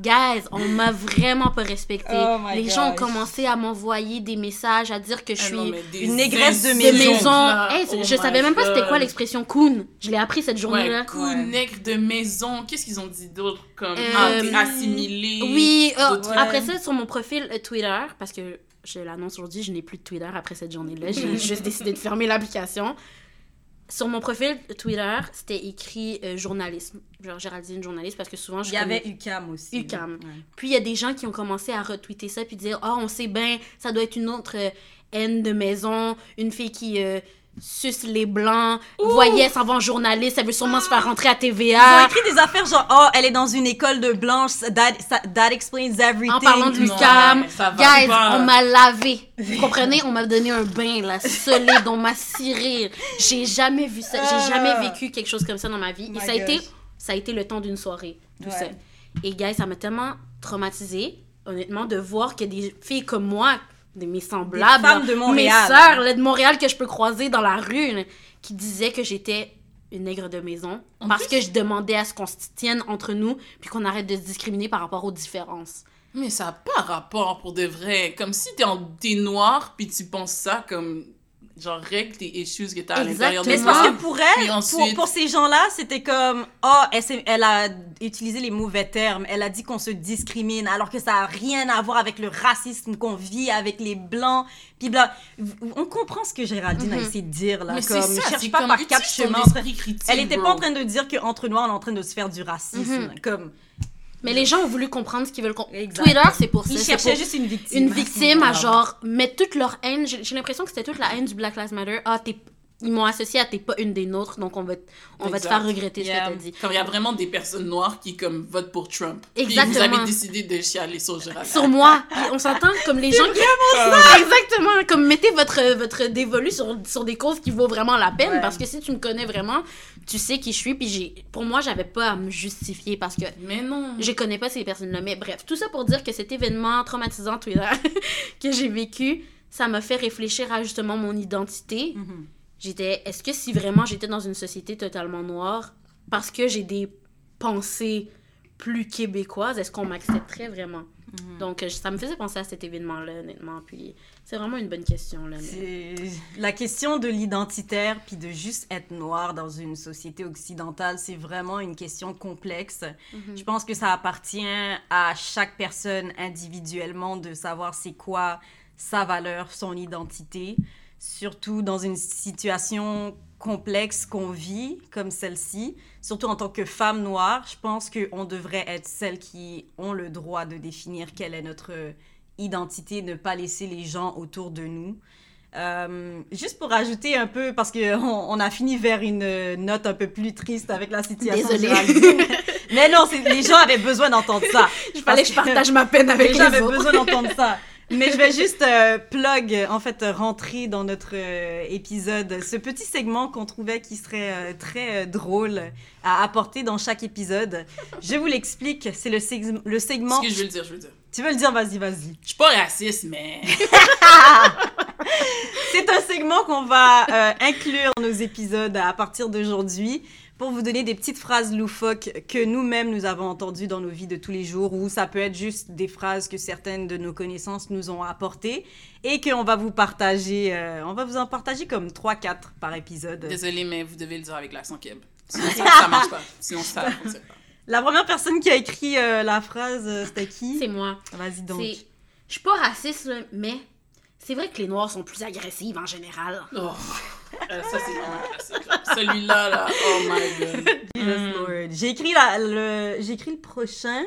Guys, on m'a vraiment pas respecté. Oh Les gens ont commencé à m'envoyer des messages, à dire que je Ah suis non, une négresse de de maison. là. Hey, Oh je my savais même pas c'était quoi l'expression coon. Je l'ai appris cette journée-là. Ouais, coup, Ouais. nègre de maison. Qu'est-ce qu'ils ont dit d'autre comme Euh, ah, assimilé. Oui, euh, d'autres- après ça, sur mon profil euh, Twitter, parce que je l'annonce aujourd'hui, je n'ai plus de Twitter après cette journée-là. J'ai juste décidé de fermer l'application. Sur mon profil Twitter, c'était écrit euh, journalisme. Genre Géraldine journaliste, parce que souvent je Il y avait UCAM aussi. Ouais. Puis il y a des gens qui ont commencé à retweeter ça puis dire Ah, on sait bien, ça doit être une autre euh, haine de maison, une fille qui euh, suce les blancs, voyait, s'en va en journaliste, elle veut sûrement se faire rentrer à Ils ont TVA. écrit des affaires genre, oh, elle est dans une école de blanche, that, ça- that explains everything. En parlant de va guys, pas. on m'a lavé. Vous comprenez? On m'a donné un bain, là, solide, on m'a ciré. J'ai jamais vu ça, j'ai jamais vécu quelque chose comme ça dans ma vie. Et my ça a, été, ça a été le temps d'une soirée, tout Ouais. ça. Et guys, ça m'a tellement traumatisée, honnêtement, de voir que des filles comme moi, de mes semblables, de mes sœurs là, de Montréal que je peux croiser dans la rue, là, qui disaient que j'étais une nègre de maison En parce plus- que je demandais à ce qu'on se tienne entre nous puis qu'on arrête de se discriminer par rapport aux différences. Mais ça n'a pas rapport pour de vrai. Comme si t'es, en, t'es noir, puis tu penses ça comme. Genre, règle tes issues que t'as à l'intérieur de Mais parce que pour elle, pour, ensuite- pour ces gens-là, c'était comme, oh, elle, elle a utilisé les mauvais termes, elle a dit qu'on se discrimine, alors que ça n'a rien à voir avec le racisme qu'on vit avec les blancs. Puis bla- on comprend ce que Géraldine a Mhm. essayé de dire là, Mais comme, ça, cherche pas par quatre chemins. critique, Elle était bro. pas en train de dire qu'entre noirs, on est en train de se faire du racisme. Mhm. Comme, Mais les gens ont voulu comprendre ce qu'ils veulent comprendre. Twitter, c'est pour ça. ils c'est cherchaient juste une victime. une victime à genre mettre toute leur haine. J'ai l'impression que c'était toute la haine du Black Lives Matter. Ah, t'es- ils m'ont associé à t'es pas une des nôtres, donc on va, on va te faire regretter Yeah. ce que t'as dit. Quand il y a vraiment des personnes noires qui, comme, votent pour Trump. Puis Exactement. vous avez décidé de chialer sur Gérald. Sur moi, Puis on s'entend comme les gens qui. Exactement, comme mettez votre, votre dévolu sur, sur des causes qui vaut vraiment la peine, Ouais. parce que si tu me connais vraiment, tu sais qui je suis, puis j'ai, pour moi, j'avais pas à me justifier parce que Mais non. je connais pas ces personnes-là. Mais bref, tout ça pour dire que cet événement traumatisant Twitter que j'ai vécu, ça m'a fait réfléchir à justement mon identité. Mhm. J'étais, est-ce que si vraiment j'étais dans une société totalement noire, parce que j'ai des pensées plus québécoises, est-ce qu'on m'accepterait vraiment? Mhm. Donc, euh, ça me faisait penser à cet événement-là, honnêtement. Puis, c'est vraiment une bonne question, là. mais- la question de l'identitaire puis de juste être noir dans une société occidentale, c'est vraiment une question complexe. Mhm. Je pense que ça appartient à chaque personne individuellement de savoir c'est quoi sa valeur, son identité, surtout dans une situation complexe qu'on vit comme celle-ci, surtout en tant que femme noire, je pense qu'on devrait être celles qui ont le droit de définir quelle est notre identité, ne pas laisser les gens autour de nous. Euh, juste pour ajouter un peu, parce qu'on on a fini vers une note un peu plus triste avec la situation. Désolée. Mais non, les gens avaient besoin d'entendre ça. Il fallait que je partage ma peine avec Les les, gens avaient besoin d'entendre ça. Mais je vais juste euh, plug, en fait, rentrer dans notre euh, épisode ce petit segment qu'on trouvait qui serait euh, très drôle à apporter dans chaque épisode. Je vous l'explique, c'est le, seg- le segment. Ce que je veux le dire, je veux le dire. Tu veux le dire, vas-y, vas-y. Je suis pas raciste, mais. C'est un segment qu'on va inclure dans nos épisodes à partir d'aujourd'hui pour vous donner des petites phrases loufoques que nous-mêmes nous avons entendues dans nos vies de tous les jours ou ça peut être juste des phrases que certaines de nos connaissances nous ont apportées et qu'on va vous partager, euh, on va vous en partager comme 3-4 par épisode. Désolée, mais vous devez le dire avec l'accent keb. Sinon, ça, ça marche pas. Sinon, ça fonctionne pas. La première personne qui a écrit euh, la phrase, euh, c'était qui? C'est moi. Vas-y donc. C'est... Je suis pas raciste, mais c'est vrai que les Noirs sont plus agressives en général. Oh. Euh, ça, c'est. Celui-là, là, oh my god. Jesus Mm. Lord. J'ai écrit, la- le, j'ai écrit le prochain.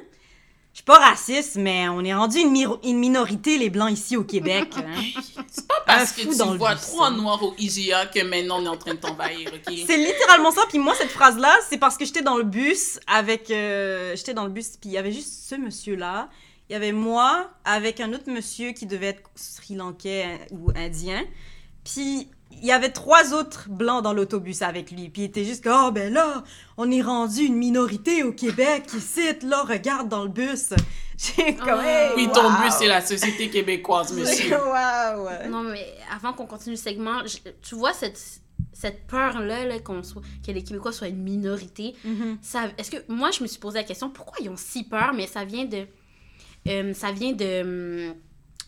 Je suis pas raciste, mais on est rendu une, minorité, les Blancs, ici au Québec. hein. C'est pas parce que dans tu le vois trois noirs au IGA que maintenant on est en train de t'envahir, ok? C'est littéralement ça. Puis moi, cette phrase-là, c'est parce que j'étais dans le bus avec. euh, j'étais dans le bus, puis il y avait juste ce monsieur-là. Il y avait moi avec un autre monsieur qui devait être sri lankais hein, ou indien. Puis il y avait trois autres blancs dans l'autobus avec lui. Puis il était juste comme, oh ben là, on est rendu une minorité au Québec ici. Là, regarde dans le bus. J'ai comme, Ah. hey, Oui, ton bus, c'est la société québécoise, monsieur. Wow. Non, mais avant qu'on continue le segment, je- tu vois cette, cette peur-là là, qu'on soit, que les Québécois soient une minorité, Mhm. ça, est-ce que moi je me suis posé la question pourquoi ils ont si peur mais ça vient de euh, ça vient de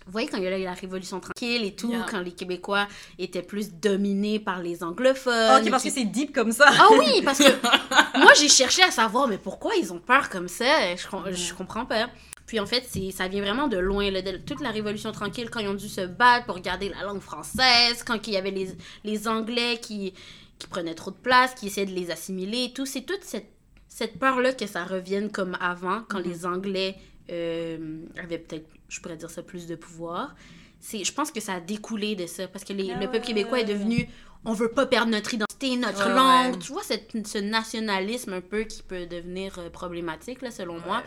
vous voyez quand il y a eu la révolution tranquille et tout Yeah. quand les Québécois étaient plus dominés par les anglophones Ok, parce puis- que c'est deep comme ça. ah oui parce que moi j'ai cherché à savoir mais pourquoi ils ont peur comme ça? Je, com- je comprends pas. Puis en fait ça vient vraiment de loin là, de toute la révolution tranquille quand ils ont dû se battre pour garder la langue française quand il y avait les, les anglais qui qui prenaient trop de place qui essayaient de les assimiler et tout. C'est toute cette cette peur-là que ça revienne comme avant, quand les Anglais euh, avaient peut-être, je pourrais dire ça, plus de pouvoir. C'est, je pense que ça a découlé de ça, parce que les- Ah le peuple québécois est devenu, on veut pas perdre notre identité, notre Ouais, langue. ouais. Tu vois, cette- ce nationalisme un peu qui peut devenir euh, problématique, là, selon moi.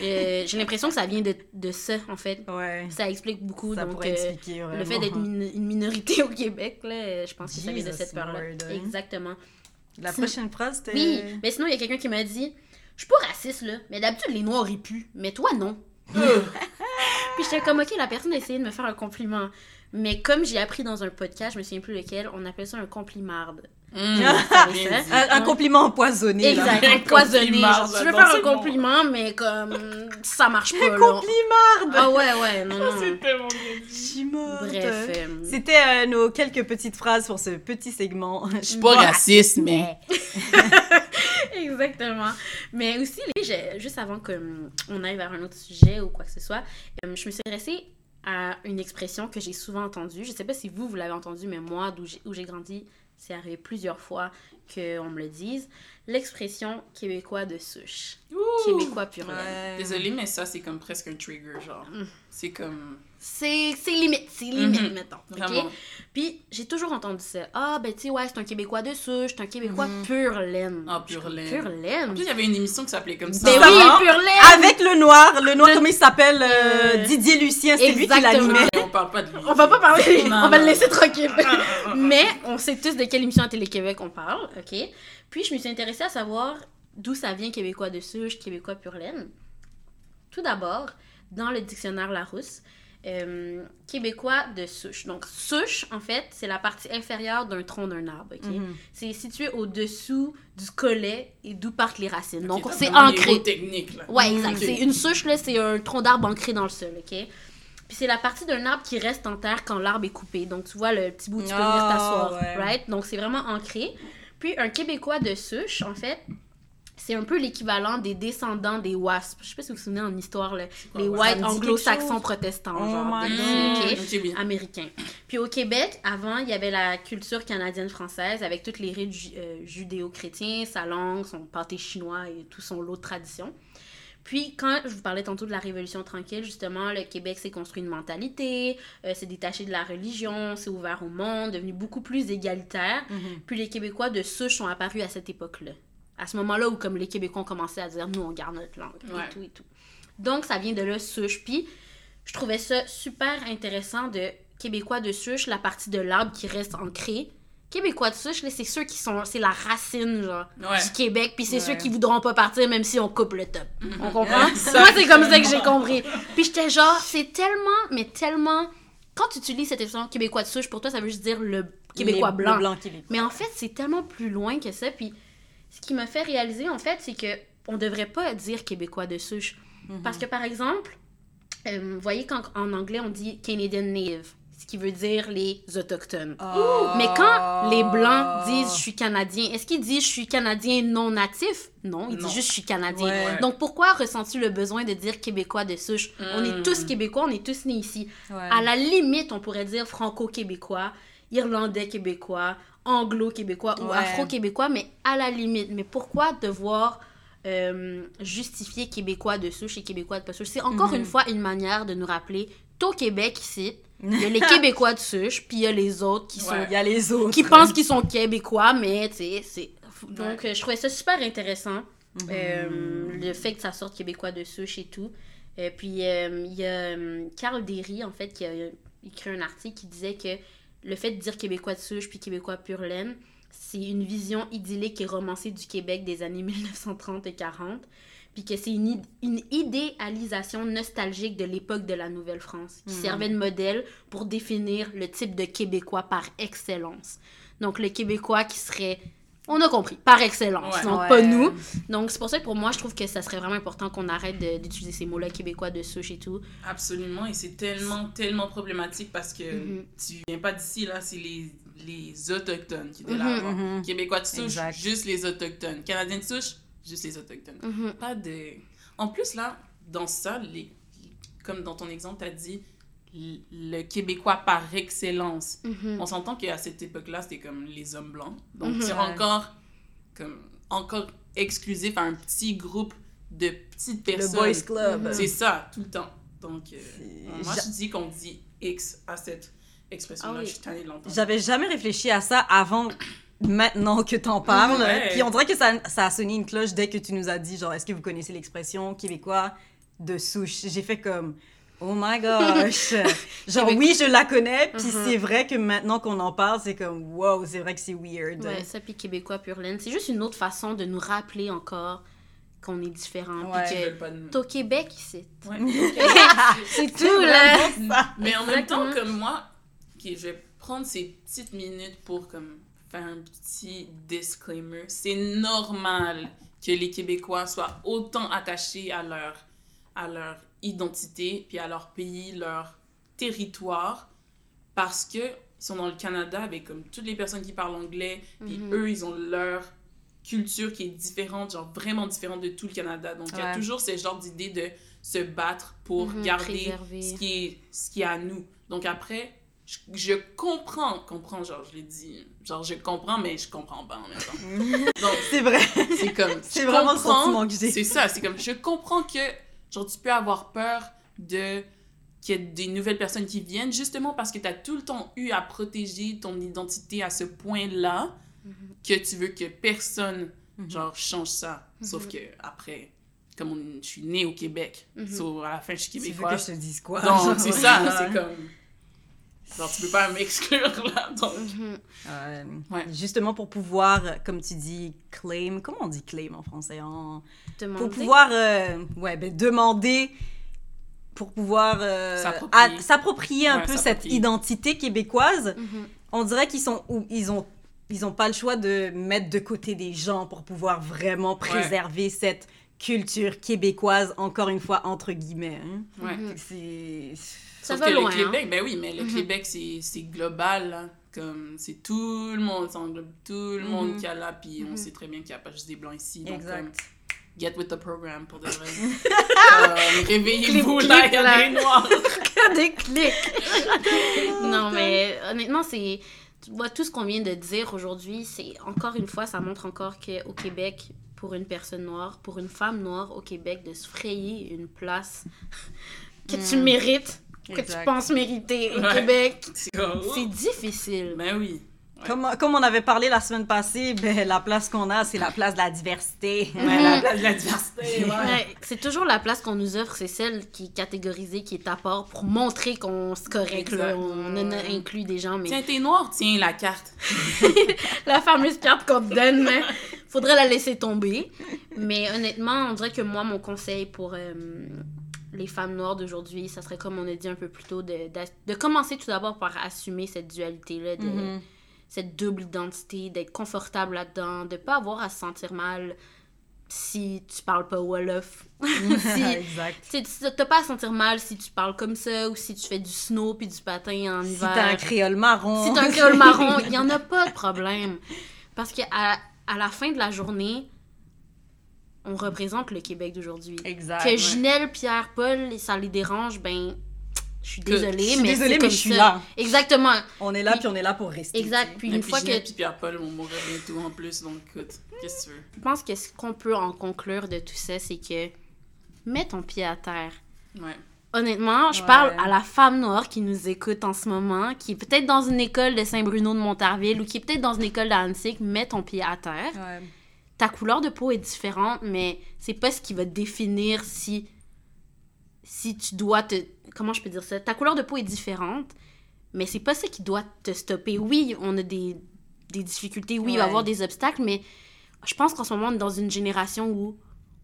Euh, j'ai l'impression que ça vient de, de ça, en fait. Ça explique beaucoup. Ça donc, pourrait euh, expliquer le fait d'être une, une minorité au Québec, là, je pense que ça vient de cette peur-là. Hein. Exactement. La prochaine phrase, c'était. Oui, mais sinon, il y a quelqu'un qui m'a dit Je suis pas raciste, là, mais d'habitude, les noirs y puent, mais toi, non. Puis j'étais comme, ok, la personne a essayé de me faire un compliment. Mais comme j'ai appris dans un podcast, je me souviens plus lequel, on appelle ça un complimarde. Mmh, bien ça? dit. Un, un compliment empoisonné. là. Exact, Un empoisonné. compliment, Genre, tu veux faire un compliment, mais comme ça marche pas, là. Complimarde. Ah ouais, ouais, non, non. C'est tellement bien dit. Je suis morte. Bref. euh, C'était euh, nos quelques petites phrases pour ce petit segment. Je suis pas raciste, mais. Exactement. Mais aussi, juste avant qu'on aille vers un autre sujet ou quoi que ce soit, euh, je me suis intéressée à une expression que j'ai souvent entendue. Je sais pas si vous, vous l'avez entendue, mais moi, d'où j'ai- où j'ai grandi, c'est arrivé plusieurs fois qu'on me le dise. L'expression québécois de souche. Québécois pur. Ouais. Désolée, mais ça, c'est comme presque un trigger, genre. Mm. C'est comme. C'est c'est limite, c'est limite, Mhm. mettons. ok? Vraiment. Puis j'ai toujours entendu ça. Ah, ben tu sais, ouais, c'est un Québécois de souche, c'est un Québécois Mhm. pur laine. Ah, pur laine. Pur laine. En plus, il y avait une émission qui s'appelait comme ça. Ben oui, pur laine. Avec le noir, le noir, Le- comment il s'appelle euh, Euh, Didier Lucien, c'est lui qui l'animait. Mais on parle pas de lui. On va pas parler, Non, on va le laisser tranquille. Mais on sait tous de quelle émission à Télé-Québec on parle, ok? Puis je me suis intéressée à savoir d'où ça vient Québécois de souche, Québécois pur laine. Tout d'abord, dans le dictionnaire Larousse, euh, Québécois de souche. Donc, souche, en fait, c'est la partie inférieure d'un tronc d'un arbre? Mhm. C'est situé au-dessous du collet et d'où partent les racines. Donc, c'est ancré. technique, là. Ouais, exact. Ok. C'est une souche, là, c'est un tronc d'arbre ancré dans le sol, OK? Puis c'est la partie d'un arbre qui reste en terre quand l'arbre est coupé. Donc, tu vois, le petit bout, tu peux venir Ah, t'asseoir, ouais. right? Donc, c'est vraiment ancré. Puis, un Québécois de souche, en fait, c'est un peu l'équivalent des descendants des WASP. Je sais pas si vous vous souvenez en histoire, là, les ouais? Ça white me dit anglo-saxons protestants, Oh genre, my de- God. OK? Mmh, ok, bien. américain. Puis au Québec, avant, il y avait la culture canadienne-française avec toutes les rites ju- euh, judéo-chrétiens, sa langue, son pâté chinois et tout son lot de traditions. Puis quand je vous parlais tantôt de la Révolution tranquille, justement, le Québec s'est construit une mentalité, euh, s'est détaché de la religion, s'est ouvert au monde, devenu beaucoup plus égalitaire. Mhm. Puis les Québécois de souche sont apparus à cette époque-là. À ce moment-là où comme les Québécois ont commencé à dire nous on garde notre langue Ouais. et tout et tout. Donc ça vient de là souche. Puis je trouvais ça super intéressant de Québécois de souche, la partie de l'arbre qui reste ancrée. Québécois de souche, là, c'est ceux qui sont. C'est la racine, genre, Ouais. du Québec. Puis c'est Ouais. ceux qui voudront pas partir même si on coupe le top. On comprend? Moi, c'est comme ça que j'ai compris. Puis j'étais genre, c'est tellement, mais tellement. Quand tu utilises cette expression Québécois de souche, pour toi, ça veut juste dire le Québécois Les- blanc. Le blanc québécois. Mais en fait, c'est tellement plus loin que ça. Puis ce qui m'a fait réaliser, en fait, c'est que on devrait pas dire québécois de souche. Mhm. Parce que, par exemple, euh, vous voyez quand en anglais, on dit Canadian Native, ce qui veut dire les autochtones. Ah. Mais quand les Blancs disent je suis Canadien, est-ce qu'ils disent je suis Canadien non natif? Non, ils Non. disent juste je suis Canadien. Ouais. Donc pourquoi ressens-tu le besoin de dire Québécois de souche? On est Mm. tous Québécois, on est tous nés ici. Ouais. À la limite, on pourrait dire franco-québécois, irlandais-québécois, anglo-québécois ou Ouais. afro-québécois, mais à la limite. Mais pourquoi devoir euh, justifier québécois de souche et québécois de pas souche? C'est encore Mhm. une fois une manière de nous rappeler, au Québec ici, il y a les québécois de souche, puis il y a les autres qui sont. Il y a les autres. qui pensent qu'ils sont québécois, mais tu sais, c'est. Donc, euh, je trouvais ça super intéressant, Mhm. euh, le fait que ça sorte québécois de souche et tout. Euh, puis, euh, il y a Carl Derry, en fait, qui a écrit un article qui disait que le fait de dire québécois de souche puis québécois pur laine, c'est une vision idyllique et romancée du Québec des années 1930 et 40. Puis que c'est une, une idéalisation nostalgique de l'époque de la Nouvelle-France, qui Mhm. servait de modèle pour définir le type de Québécois par excellence. Donc, le Québécois qui serait, on a compris, par excellence. Ouais. Donc, Ouais. pas nous. Donc, c'est pour ça que pour moi, je trouve que ça serait vraiment important qu'on arrête de- d'utiliser ces mots-là québécois de souche et tout. Absolument, et c'est tellement, tellement problématique parce que Mhm. tu viens pas d'ici, là, c'est les, les Autochtones qui étaient Mhm, là avant. mhm. Québécois de souche, Exact. juste les Autochtones. Canadiens de souche, juste les Autochtones. Mhm. Pas de... En plus, là, dans ça, les... comme dans ton exemple, tu as dit le Québécois par excellence. Mhm. On s'entend qu'à cette époque-là, c'était comme les hommes blancs. Donc, Mhm. c'est encore, comme, encore exclusif à un petit groupe de petites Le personnes. Boys Club. C'est ça, tout le temps. Donc, euh, moi, je dis qu'on dit X à cette expression-là. Ah oui. Je suis de l'entendre. J'avais jamais réfléchi à ça avant maintenant que t'en parles. Ouais. Puis on dirait que ça, ça a sonné une cloche dès que tu nous as dit, genre, est-ce que vous connaissez l'expression québécois de souche? J'ai fait comme, oh my gosh! genre, oui, je la connais, puis Mhm. c'est vrai que maintenant qu'on en parle, c'est comme, wow, c'est vrai que c'est weird. Ouais, ça, puis Québécois pur laine. C'est juste une autre façon de nous rappeler encore qu'on est différent. Ouais. Puis que t'es au Québec, c'est Ouais. c'est tout, là. ça. Mais en même temps, comme moi, ok, je vais prendre ces petites minutes pour comme faire un petit disclaimer. C'est normal que les Québécois soient autant attachés à leur, à leur identité, puis à leur pays, leur territoire, parce que ils sont dans le Canada avec comme toutes les personnes qui parlent anglais, puis Mhm. eux, ils ont leur culture qui est différente, genre vraiment différente de tout le Canada. Donc, il y a toujours ce genre d'idée de se battre pour Mhm, garder préserver. ce qui est ce qui est à nous. Donc après, je, je comprends, comprends, genre je l'ai dit, genre je comprends, mais je comprends pas en même temps. Donc C'est vrai. c'est comme, C'est vraiment le comprends- sentiment que j'ai. C'est ça, c'est comme, je comprends que genre tu peux avoir peur de qu'il y ait des nouvelles personnes qui viennent justement parce que tu as tout le temps eu à protéger ton identité à ce point-là que tu veux que personne Mhm. genre change ça. Sauf que après, comme on- je suis née au Québec, so, à la fin je suis Tu veux que québécoise. je te dise quoi? Donc, c'est ça, c'est comme. Genre, tu peux pas m'exclure là. Donc, Mhm. Euh, Ouais. Justement pour pouvoir, comme tu dis, claim. Comment on dit claim en français? En... Demander. Pour pouvoir euh, ouais, ben, demander, pour pouvoir euh, S'approprier. un Ouais, peu cette identité québécoise, Mhm. on dirait qu'ils sont ou ils ont ils ont pas le choix de mettre de côté des gens pour pouvoir vraiment préserver cette culture québécoise encore une fois entre guillemets. hein. ouais. Mhm. C'est Ça Sauf va que loin, le Québec, ben oui, mais le Mhm. Québec, c'est global. Comme, c'est tout le monde, ça englobe tout le monde Mhm. qui a là, puis on Mhm. sait très bien qu'il n'y a pas juste des blancs ici. Donc, Exact. comme, get with the program, pour de vrai. Euh, Réveillez-vous, là, il y a des noirs. des clics. non, mais honnêtement, c'est. Tu vois, tout ce qu'on vient de dire aujourd'hui, c'est encore une fois, ça montre encore qu'au Québec, pour une personne noire, pour une femme noire au Québec, de se frayer une place que tu Mm. mérites, que tu penses mériter au Ouais. Québec, C'est comme, c'est difficile. Ben oui. Comme, comme on avait parlé la semaine passée, ben, la place qu'on a, c'est la place de la diversité. Ouais, la place de la diversité, ouais. Ouais, c'est toujours la place qu'on nous offre, c'est celle qui est catégorisée, qui est à part pour montrer qu'on se correct, là. On en a inclus des gens, mais Tiens, t'es noir, tiens la carte. la fameuse carte qu'on te donne, mais faudrait la laisser tomber. Mais honnêtement, on dirait que moi, mon conseil pour euh, les femmes noires d'aujourd'hui, ça serait comme on a dit un peu plus tôt, de, de, de commencer tout d'abord par assumer cette dualité-là, de, Mhm. cette double identité, d'être confortable là-dedans, de pas avoir à se sentir mal si tu parles pas Wolof. si, exact. t'as pas à sentir mal si tu parles comme ça ou si tu fais du snow puis du patin en Si hiver. t'as un créole marron. Si t'as un créole marron, il y en a pas de problème. Parce que à, à la fin de la journée, on représente le Québec d'aujourd'hui. Exact. Que Ginelle, Pierre, Paul, ça les dérange, ben, je suis Que- désolée, je suis mais désolée, je suis ça. là. Exactement. On est là, Puis- puis on est là pour rester. Exact. Puis Et une puis fois Ginette que puis Pierre-Paul vont mourir bientôt en plus, donc écoute, qu'est-ce que tu veux? je pense que ce qu'on peut en conclure de tout ça, c'est que mets ton pied à terre. Ouais. Honnêtement, je Ouais. parle à la femme noire qui nous écoute en ce moment, qui est peut-être dans une école de Saint-Bruno de Montarville ou qui est peut-être dans une école d'Annecy, mets ton pied à terre. Ouais. Ta couleur de peau est différente, mais c'est pas ce qui va définir si si tu dois te comment je peux dire ça? Ta couleur de peau est différente, mais c'est pas ça qui doit te stopper. Oui, on a des, des difficultés, oui, il va y avoir des obstacles, mais je pense qu'en ce moment, on est dans une génération où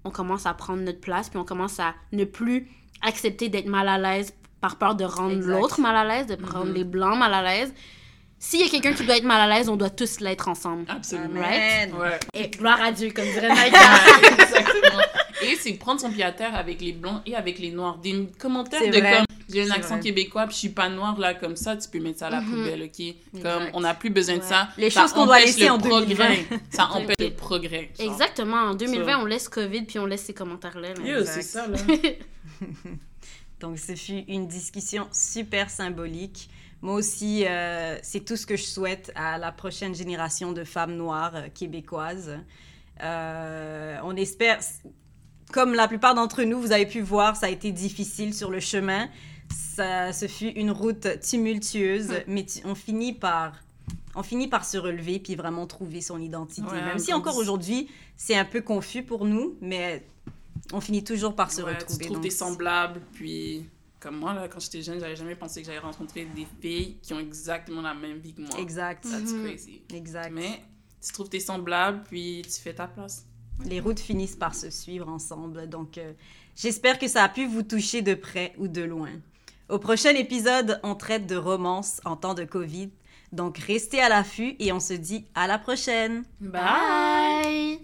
on commence à prendre notre place, puis on commence à ne plus accepter d'être mal à l'aise par peur de rendre l'autre mal à l'aise, de rendre Mhm. les blancs mal à l'aise. S'il y a quelqu'un qui doit être mal à l'aise, on doit tous l'être ensemble. Absolument. Amen. Ouais. Et gloire à Dieu, comme dirait Nike. Exactement. Et c'est prendre son pied à terre avec les blancs et avec les noirs. Des commentaires de vrai. comme j'ai un accent vrai. québécois puis je suis pas noire là comme ça, tu peux mettre ça à la Mhm. poubelle, ok? Comme Exact. on n'a plus besoin de ça. Les Ça choses qu'on doit laisser le en progrès. 2020. Ça empêche le progrès. genre. Exactement. En 2020, Ça. on laisse COVID puis on laisse ces commentaires-là. là. Exact. c'est ça là. Donc, ce fut une discussion super symbolique. Moi aussi, euh, c'est tout ce que je souhaite à la prochaine génération de femmes noires euh, québécoises. Euh, on espère, comme la plupart d'entre nous, vous avez pu voir, ça a été difficile sur le chemin. Ça, ce fut une route tumultueuse, mais tu- on finit par... On finit par se relever puis vraiment trouver son identité. Ouais, Même si encore aujourd'hui, c'est un peu confus pour nous, mais on finit toujours par se Ouais, retrouver. Tu trouves Donc, tes semblables, puis comme moi, là, quand j'étais jeune, j'avais jamais pensé que j'allais rencontrer des filles qui ont exactement la même vie que moi. Exact. That's Mhm. crazy. Exact. Mais tu trouves tes semblables, puis tu fais ta place. Les routes finissent par se suivre ensemble. Donc, euh, j'espère que ça a pu vous toucher de près ou de loin. Au prochain épisode, on traite de romance en temps de COVID. Donc, restez à l'affût et on se dit à la prochaine. Bye!